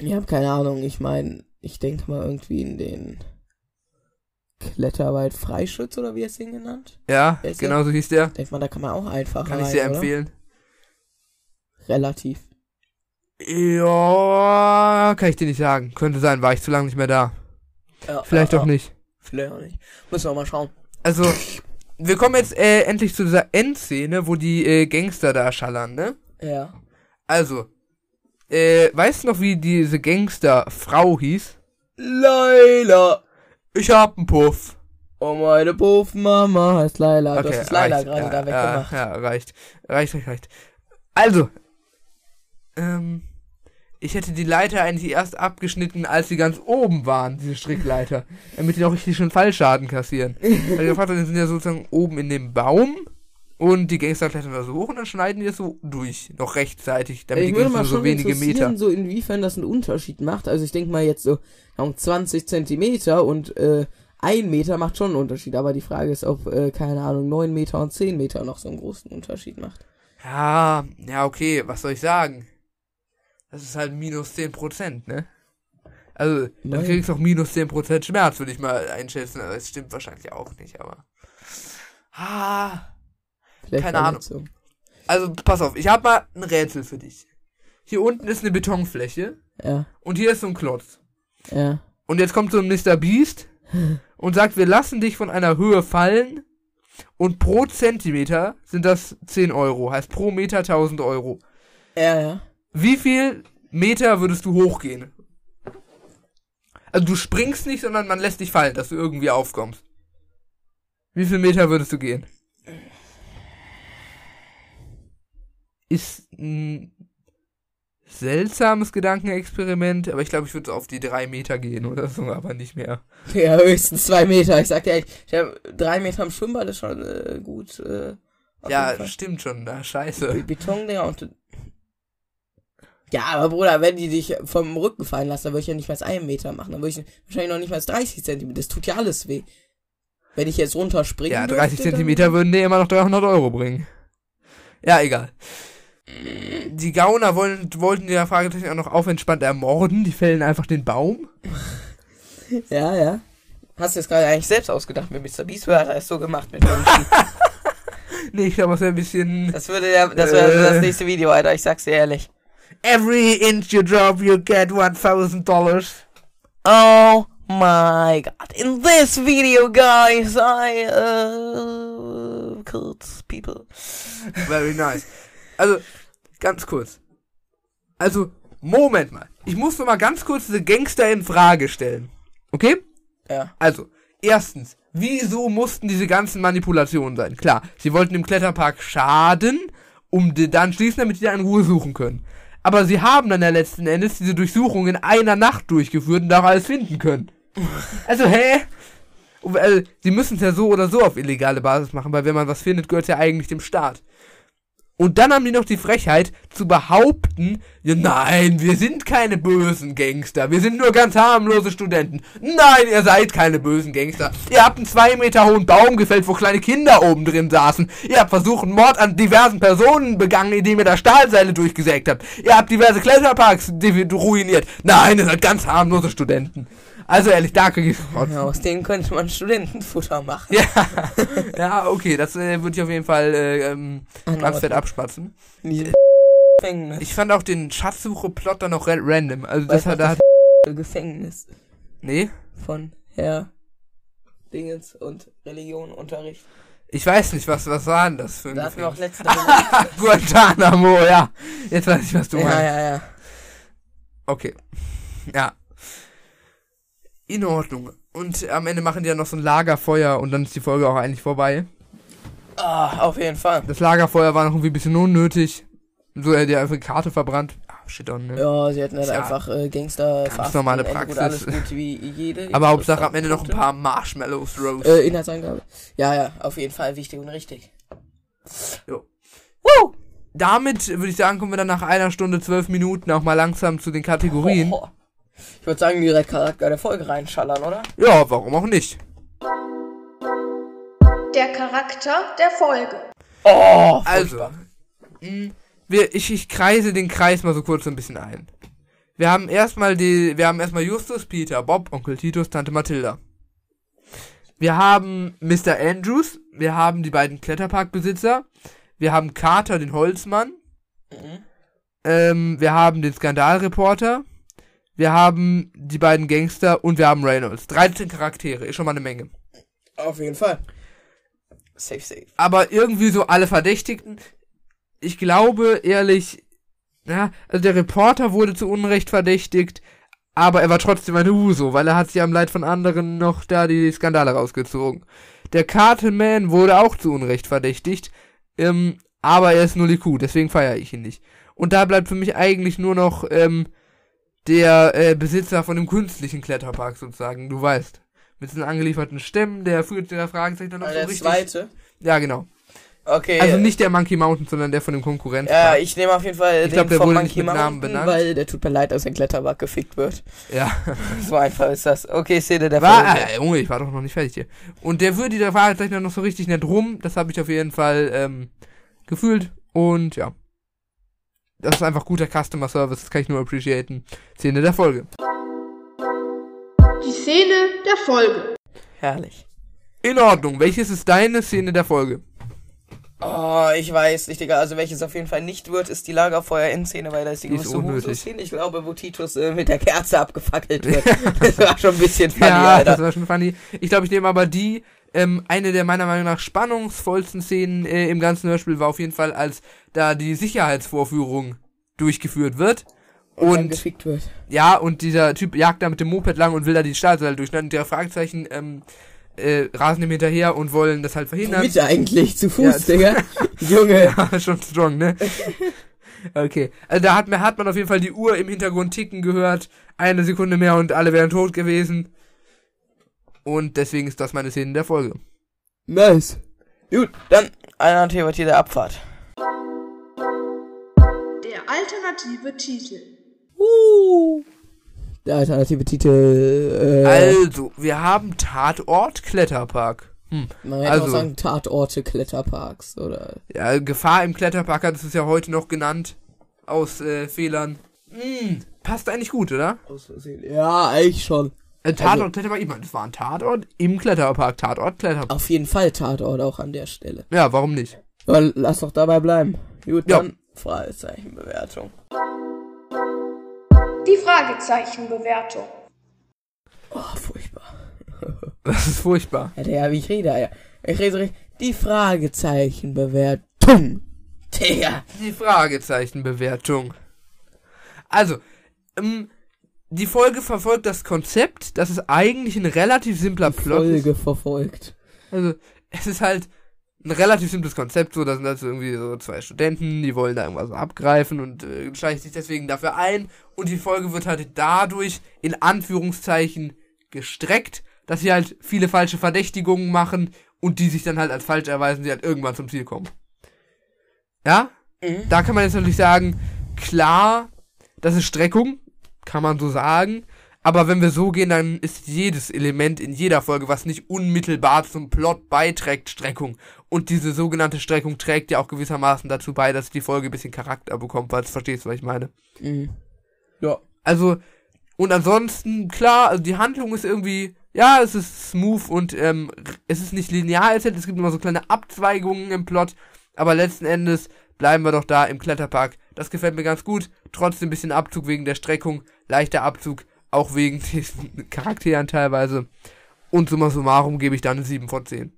Ich habe keine Ahnung. Ich meine, ich denke mal irgendwie in den Kletterwald Freischütz oder wie es ihn genannt? Ja, genau so hieß der. Denk mal, da kann man auch einfach Kann ich rein, sehr oder? Relativ. Ja, kann ich dir nicht sagen. Könnte sein, war ich zu lange nicht mehr da. Ja, Vielleicht ja, auch ja. nicht. Vielleicht auch nicht. Müssen wir mal schauen. Also, wir kommen jetzt äh, endlich zu dieser Endszene, wo die äh, Gangster da schallern, ne? Ja. Also, äh, weißt du noch, wie diese Gangsterfrau hieß? Laila. Ich hab einen Puff. Oh, meine Puffmama heißt Laila. du hast reicht. gerade ja, da weggemacht. ja, reicht. Reicht, reicht, reicht. Also, ähm, ich hätte die Leiter eigentlich erst abgeschnitten, als sie ganz oben waren, diese Strickleiter. damit die noch richtig schön Fallschaden kassieren. Weil die Vater sind ja sozusagen oben in dem Baum und die Gangster klettern da so hoch und dann schneiden die das so durch, noch rechtzeitig, damit Ich die Gangster so schon wenige Meter. so inwiefern das einen Unterschied macht. Also ich denke mal jetzt so um 20 Zentimeter und äh, ein Meter macht schon einen Unterschied. Aber die Frage ist, ob, äh, keine Ahnung, 9 Meter und 10 Meter noch so einen großen Unterschied macht. Ja, ja, okay, was soll ich sagen? Das ist halt minus 10%, ne? Also, dann kriegst du auch minus 10% Schmerz, würde ich mal einschätzen. Aber Das stimmt wahrscheinlich auch nicht, aber. Ah. Vielleicht Keine Ahnung. Verletzung. Also, pass auf, ich habe mal ein Rätsel für dich. Hier unten ist eine Betonfläche Ja, und hier ist so ein Klotz. ja. Und jetzt kommt so ein Mr. Beast und sagt, wir lassen dich von einer Höhe fallen und pro Zentimeter sind das 10 Euro. Heißt pro Meter 1000 Euro. Ja, ja. Wie viel Meter würdest du hochgehen? Also du springst nicht, sondern man lässt dich fallen, dass du irgendwie aufkommst. Wie viel Meter würdest du gehen? Ist ein seltsames Gedankenexperiment, aber ich glaube, ich würde auf die drei Meter gehen oder so, aber nicht mehr. Ja, höchstens zwei Meter. Ich sag dir echt, ich hab drei Meter am Schwimmbad ist schon äh, gut. Äh, Ja, stimmt schon, Be- scheiße. Betondinger und. Ja, aber Bruder, wenn die dich vom Rücken fallen lassen, dann würde ich ja nicht mal einen Meter machen. Dann würde ich wahrscheinlich noch nicht mal 30 Zentimeter. Das tut ja alles weh. Wenn ich jetzt runterspringe. Ja, 30 Zentimeter würden dir immer noch 300 Euro bringen. Ja, egal. Die Gauner wollen, wollten die Fragezeichen auch noch aufentspannt ermorden. Die fällen einfach den Baum. Ja, ja. Hast du jetzt gerade eigentlich selbst ausgedacht mit Mr. Beast? Wer hat er es so gemacht mit Menschen? Nee, ich glaube, das wäre ein bisschen... Das würde ja, das wäre Äh. das nächste Video, Alter. Ich sag's dir ehrlich. Every inch you drop, you get 1000 dollars. Oh my god. In this video, guys, I, uh, killed people. Very nice. Also, ganz kurz. Also, Moment mal. Ich muss noch mal ganz kurz diese Gangster in Frage stellen. Okay? Ja. Also, erstens, wieso mussten diese ganzen Manipulationen sein? Klar, sie wollten dem Kletterpark schaden, um dann schließen, damit die da in Ruhe suchen können. Aber sie haben dann ja letzten Endes diese Durchsuchung in einer Nacht durchgeführt und da alles finden können. Also, hä? Äh, sie müssen es ja so oder so auf illegale Basis machen, weil wenn man was findet, gehört es ja eigentlich dem Staat. Und dann haben die noch die Frechheit zu behaupten, ja nein, wir sind keine bösen Gangster, wir sind nur ganz harmlose Studenten. Nein, ihr seid keine bösen Gangster. Ihr habt einen zwei Meter hohen Baum gefällt, wo kleine Kinder oben drin saßen. Ihr habt versucht, Mord an diversen Personen begangen, indem ihr da Stahlseile durchgesägt habt. Ihr habt diverse Kletterparks ruiniert. Nein, ihr seid ganz harmlose Studenten. Also ehrlich, da krieg ich Ja, aus denen könnte man Studentenfutter machen. ja, ja, okay, das äh, würde ich auf jeden Fall äh, ähm, ganz fett abspatzen. Die Gefängnis. Ich fand auch den Schatzsuche-Plot dann noch ra random. Also das Weiß hat, da Gefängnis nee, von Herr Dingens und Religionunterricht. ich weiß nicht, was, was war denn das für ein Da hatten wir auch letzte Guantanamo, ja. Jetzt weiß ich, was du Ja, meinst. ja, ja. Okay. Ja. In Ordnung. Und am Ende machen die ja noch so ein Lagerfeuer und dann ist die Folge auch eigentlich vorbei. Ah, auf jeden Fall. Das Lagerfeuer war noch irgendwie ein bisschen unnötig. So, er hat ja einfach die Karte verbrannt. Ah, shit on, ne? Ja, sie hätten halt Ja. einfach äh, Gangster Ganz normale gut, Praxis. alles gut wie jede. Aber Hauptsache am Ende noch ein paar Marshmallows roast. Äh, Inhaltsangabe. Ja, ja, auf jeden Fall wichtig und richtig. Jo. Woo! Damit würde ich sagen, kommen wir dann nach einer Stunde zwölf Minuten auch mal langsam zu den Kategorien. Ho. Ich würde sagen, direkt Charakter der Folge reinschallern, oder? Ja, warum auch nicht? Der Charakter der Folge. Oh, Also, mh, wir, ich, ich kreise den Kreis mal so kurz so ein bisschen ein. Wir haben erstmal die, wir haben erstmal Justus, Peter, Bob, Onkel Titus, Tante Mathilda. Wir haben Mr. Andrews, wir haben die beiden Kletterparkbesitzer, wir haben Carter, den Holzmann, Mhm. ähm, wir haben den Skandalreporter, wir haben die beiden Gangster und wir haben Reynolds. 13 Charaktere, ist schon mal eine Menge. Auf jeden Fall. Safe, safe. aber irgendwie so alle Verdächtigten. Ich glaube, ehrlich, ja, also der Reporter wurde zu Unrecht verdächtigt, aber er war trotzdem ein Uso, weil er hat sich am Leid von anderen noch da die Skandale rausgezogen. Der Cartelman wurde auch zu Unrecht verdächtigt, ähm, aber er ist nur IQ, deswegen feiere ich ihn nicht. Und da bleibt für mich eigentlich nur noch ähm, der äh, Besitzer von dem künstlichen Kletterpark sozusagen, du weißt. Mit diesen angelieferten Stämmen, der führt der Fragezeichen noch so der richtig. zweite. Ja, genau. Okay. Also nicht der Monkey Mountain, sondern der von dem Konkurrenten. Ja, ich nehme auf jeden Fall Ich den glaub, der wurde Monkey nicht mit Namen Mountain, benannt. weil der tut mir leid, dass ein Kletterwag gefickt wird. ja. So einfach ist das. Okay, Szene der War, äh, Junge, ich war doch noch nicht fertig hier. Und der würde der Fragezeichner noch so richtig nett rum. Das habe ich auf jeden Fall ähm, gefühlt. Und ja. Das ist einfach guter Customer Service, das kann ich nur appreciaten. Szene der Folge. Die Szene der Folge. Herrlich. In Ordnung. Welches ist deine Szene der Folge? Oh, ich weiß nicht, Digga. Also welches auf jeden Fall nicht wird, ist die Lagerfeuer-Endszene, weil da ist die, Die unnötig. Huso-Szene. Ich glaube, wo Titus äh, mit der Kerze abgefackelt wird. das war schon ein bisschen funny, ja, Alter. das war schon funny. Ich glaube, ich nehme aber die, ähm, eine der meiner Meinung nach spannungsvollsten Szenen äh, im ganzen Hörspiel war auf jeden Fall, als da die Sicherheitsvorführung durchgeführt wird. Und gefickt wird. ja, und dieser Typ jagt da mit dem Moped lang und will da die Stahlseile durchschneiden. Und der Fragezeichen ähm, äh, rasen ihm hinterher und wollen das halt verhindern. Womit eigentlich? Zu Ja, Fuß, zu- Digga. Junge. Ja, schon strong, ne? Okay. Also da hat, hat man auf jeden Fall die Uhr im Hintergrund ticken gehört. Eine Sekunde mehr und alle wären tot gewesen. Und deswegen ist das meine Szene der Folge. Nice. Gut, dann alternative der Abfahrt. Der alternative Titel. Uh. Der alternative Titel. Äh, Also, wir haben Tatort Kletterpark. Hm. man hätte also- auch sagen Tatorte Kletterparks oder. Ja, Gefahr im Kletterpark hat es ja heute noch genannt. Aus äh, Fehlern. Hm, passt eigentlich gut, oder? Aus Versehen. Ja, eigentlich schon. Äh, Tatort Also- Kletterpark, ich meine, das war ein Tatort im Kletterpark. Tatort Kletterpark. Auf jeden Fall Tatort auch an der Stelle. Ja, warum nicht? Aber lass doch dabei bleiben. Gut, Ja. dann Fragezeichenbewertung. Die Fragezeichenbewertung. Oh, furchtbar. Das ist furchtbar. Ja, Digga, wie ich rede, ja. Ich rede richtig. Die Fragezeichenbewertung. Digga. Die Fragezeichenbewertung. Also, ähm, die Folge verfolgt das Konzept, dass es eigentlich ein relativ simpler Plot ist. Folge verfolgt. Also, es ist halt ein relativ simples Konzept, so, da sind also irgendwie so zwei Studenten, die wollen da irgendwas abgreifen und äh, schleichen sich deswegen dafür ein und die Folge wird halt dadurch in Anführungszeichen gestreckt, dass sie halt viele falsche Verdächtigungen machen und die sich dann halt als falsch erweisen, die halt irgendwann zum Ziel kommen. Ja? Mhm. Da kann man jetzt natürlich sagen, klar, das ist Streckung, kann man so sagen. Aber wenn wir so gehen, dann ist jedes Element in jeder Folge, was nicht unmittelbar zum Plot beiträgt, Streckung. Und diese sogenannte Streckung trägt ja auch gewissermaßen dazu bei, dass die Folge ein bisschen Charakter bekommt, falls du verstehst, was ich meine. Mhm. Ja. Also, und ansonsten, klar, also die Handlung ist irgendwie, ja, es ist smooth und ähm, es ist nicht linear erzählt, es gibt immer so kleine Abzweigungen im Plot, aber letzten Endes bleiben wir doch da im Kletterpark. Das gefällt mir ganz gut, trotzdem ein bisschen Abzug wegen der Streckung, leichter Abzug, auch wegen diesen Charakteren teilweise. Und summa summarum gebe ich da eine 7 von 10.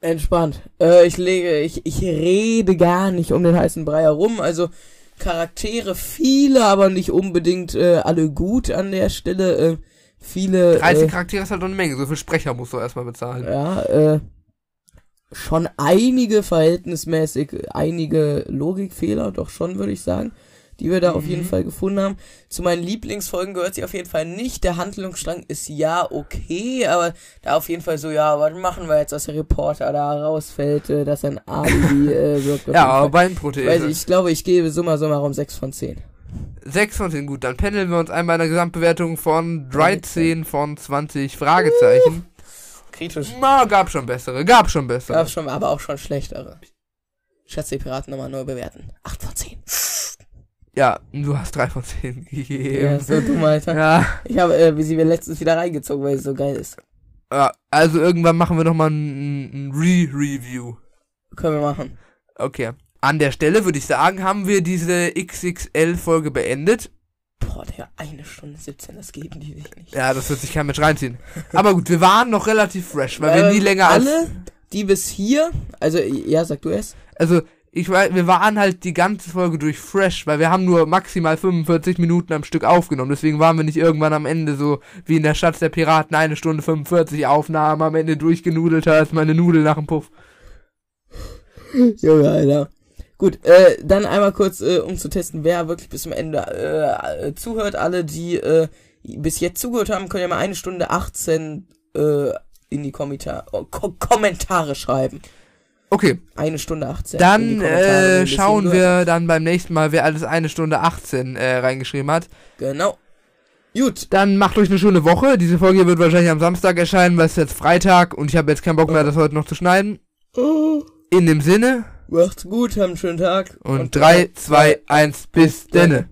Entspannt. Äh, ich lege, ich, ich rede gar nicht um den heißen Brei herum. Also Charaktere viele, aber nicht unbedingt äh, alle gut an der Stelle. Äh, viele. 13 Äh, Charaktere ist halt eine Menge, so viel Sprecher musst du erstmal bezahlen. ja, äh, schon einige verhältnismäßig, einige Logikfehler, doch schon, würde ich sagen, die wir da auf jeden Mhm. Fall gefunden haben. Zu meinen Lieblingsfolgen gehört sie auf jeden Fall nicht. Der Handlungsstrang ist ja okay, aber da auf jeden Fall so, ja, was machen wir jetzt, dass der Reporter da rausfällt, äh, dass ein Alibi äh, wirkt. Ja, aber. Beinprothese. Weiß ich, ich glaube, ich gebe summa summarum 6 von 10. 6 von 10, gut. Dann pendeln wir uns ein bei einer Gesamtbewertung von 13 von 20 Fragezeichen. Kritisch. Na, gab schon bessere, gab schon bessere. Gab schon, aber auch schon schlechtere. Schatz, die Piraten nochmal neu bewerten. 8 von 10. Ja, du hast 3 von 10 Ja, gegeben. so dumm, Alter. Ja, Ich habe, äh, wie sie mir letztens wieder reingezogen, weil es so geil ist. ja, also irgendwann machen wir nochmal ein, ein Re-Review. Können wir machen. Okay. An der Stelle würde ich sagen, haben wir diese XXL-Folge beendet. Boah, der eine Stunde 17, das geben die sich nicht. Ja, das wird sich kein Mensch reinziehen. Aber gut, wir waren noch relativ fresh, weil wir Ähm, nie länger als... Alle, die bis hier, also, ja, sag du es. Also, ich weiß, wir waren halt die ganze Folge durch fresh, weil wir haben nur maximal 45 Minuten am Stück aufgenommen. Deswegen waren wir nicht irgendwann am Ende so wie in der Schatz der Piraten eine Stunde 45 Aufnahmen am Ende durchgenudelt als meine Nudel nach dem Puff. Junge, Alter. Gut, äh, dann einmal kurz, äh, um zu testen, wer wirklich bis zum Ende äh, zuhört. Alle, die äh, bis jetzt zugehört haben, können ja mal eine Stunde 18 äh, in die Kommentar oh, Ko Kommentare schreiben. Okay, Eine Stunde 18. in die dann äh, schauen wir dann beim nächsten Mal, wer alles eine Stunde 18 äh, reingeschrieben hat. Genau. Gut. Dann macht euch eine schöne Woche. Diese Folge wird wahrscheinlich am Samstag erscheinen, weil es ist jetzt Freitag und ich habe jetzt keinen Bock mehr, das heute noch zu schneiden. In dem Sinne Macht's gut, habt einen schönen Tag. und 3, 2, 1, bis denne.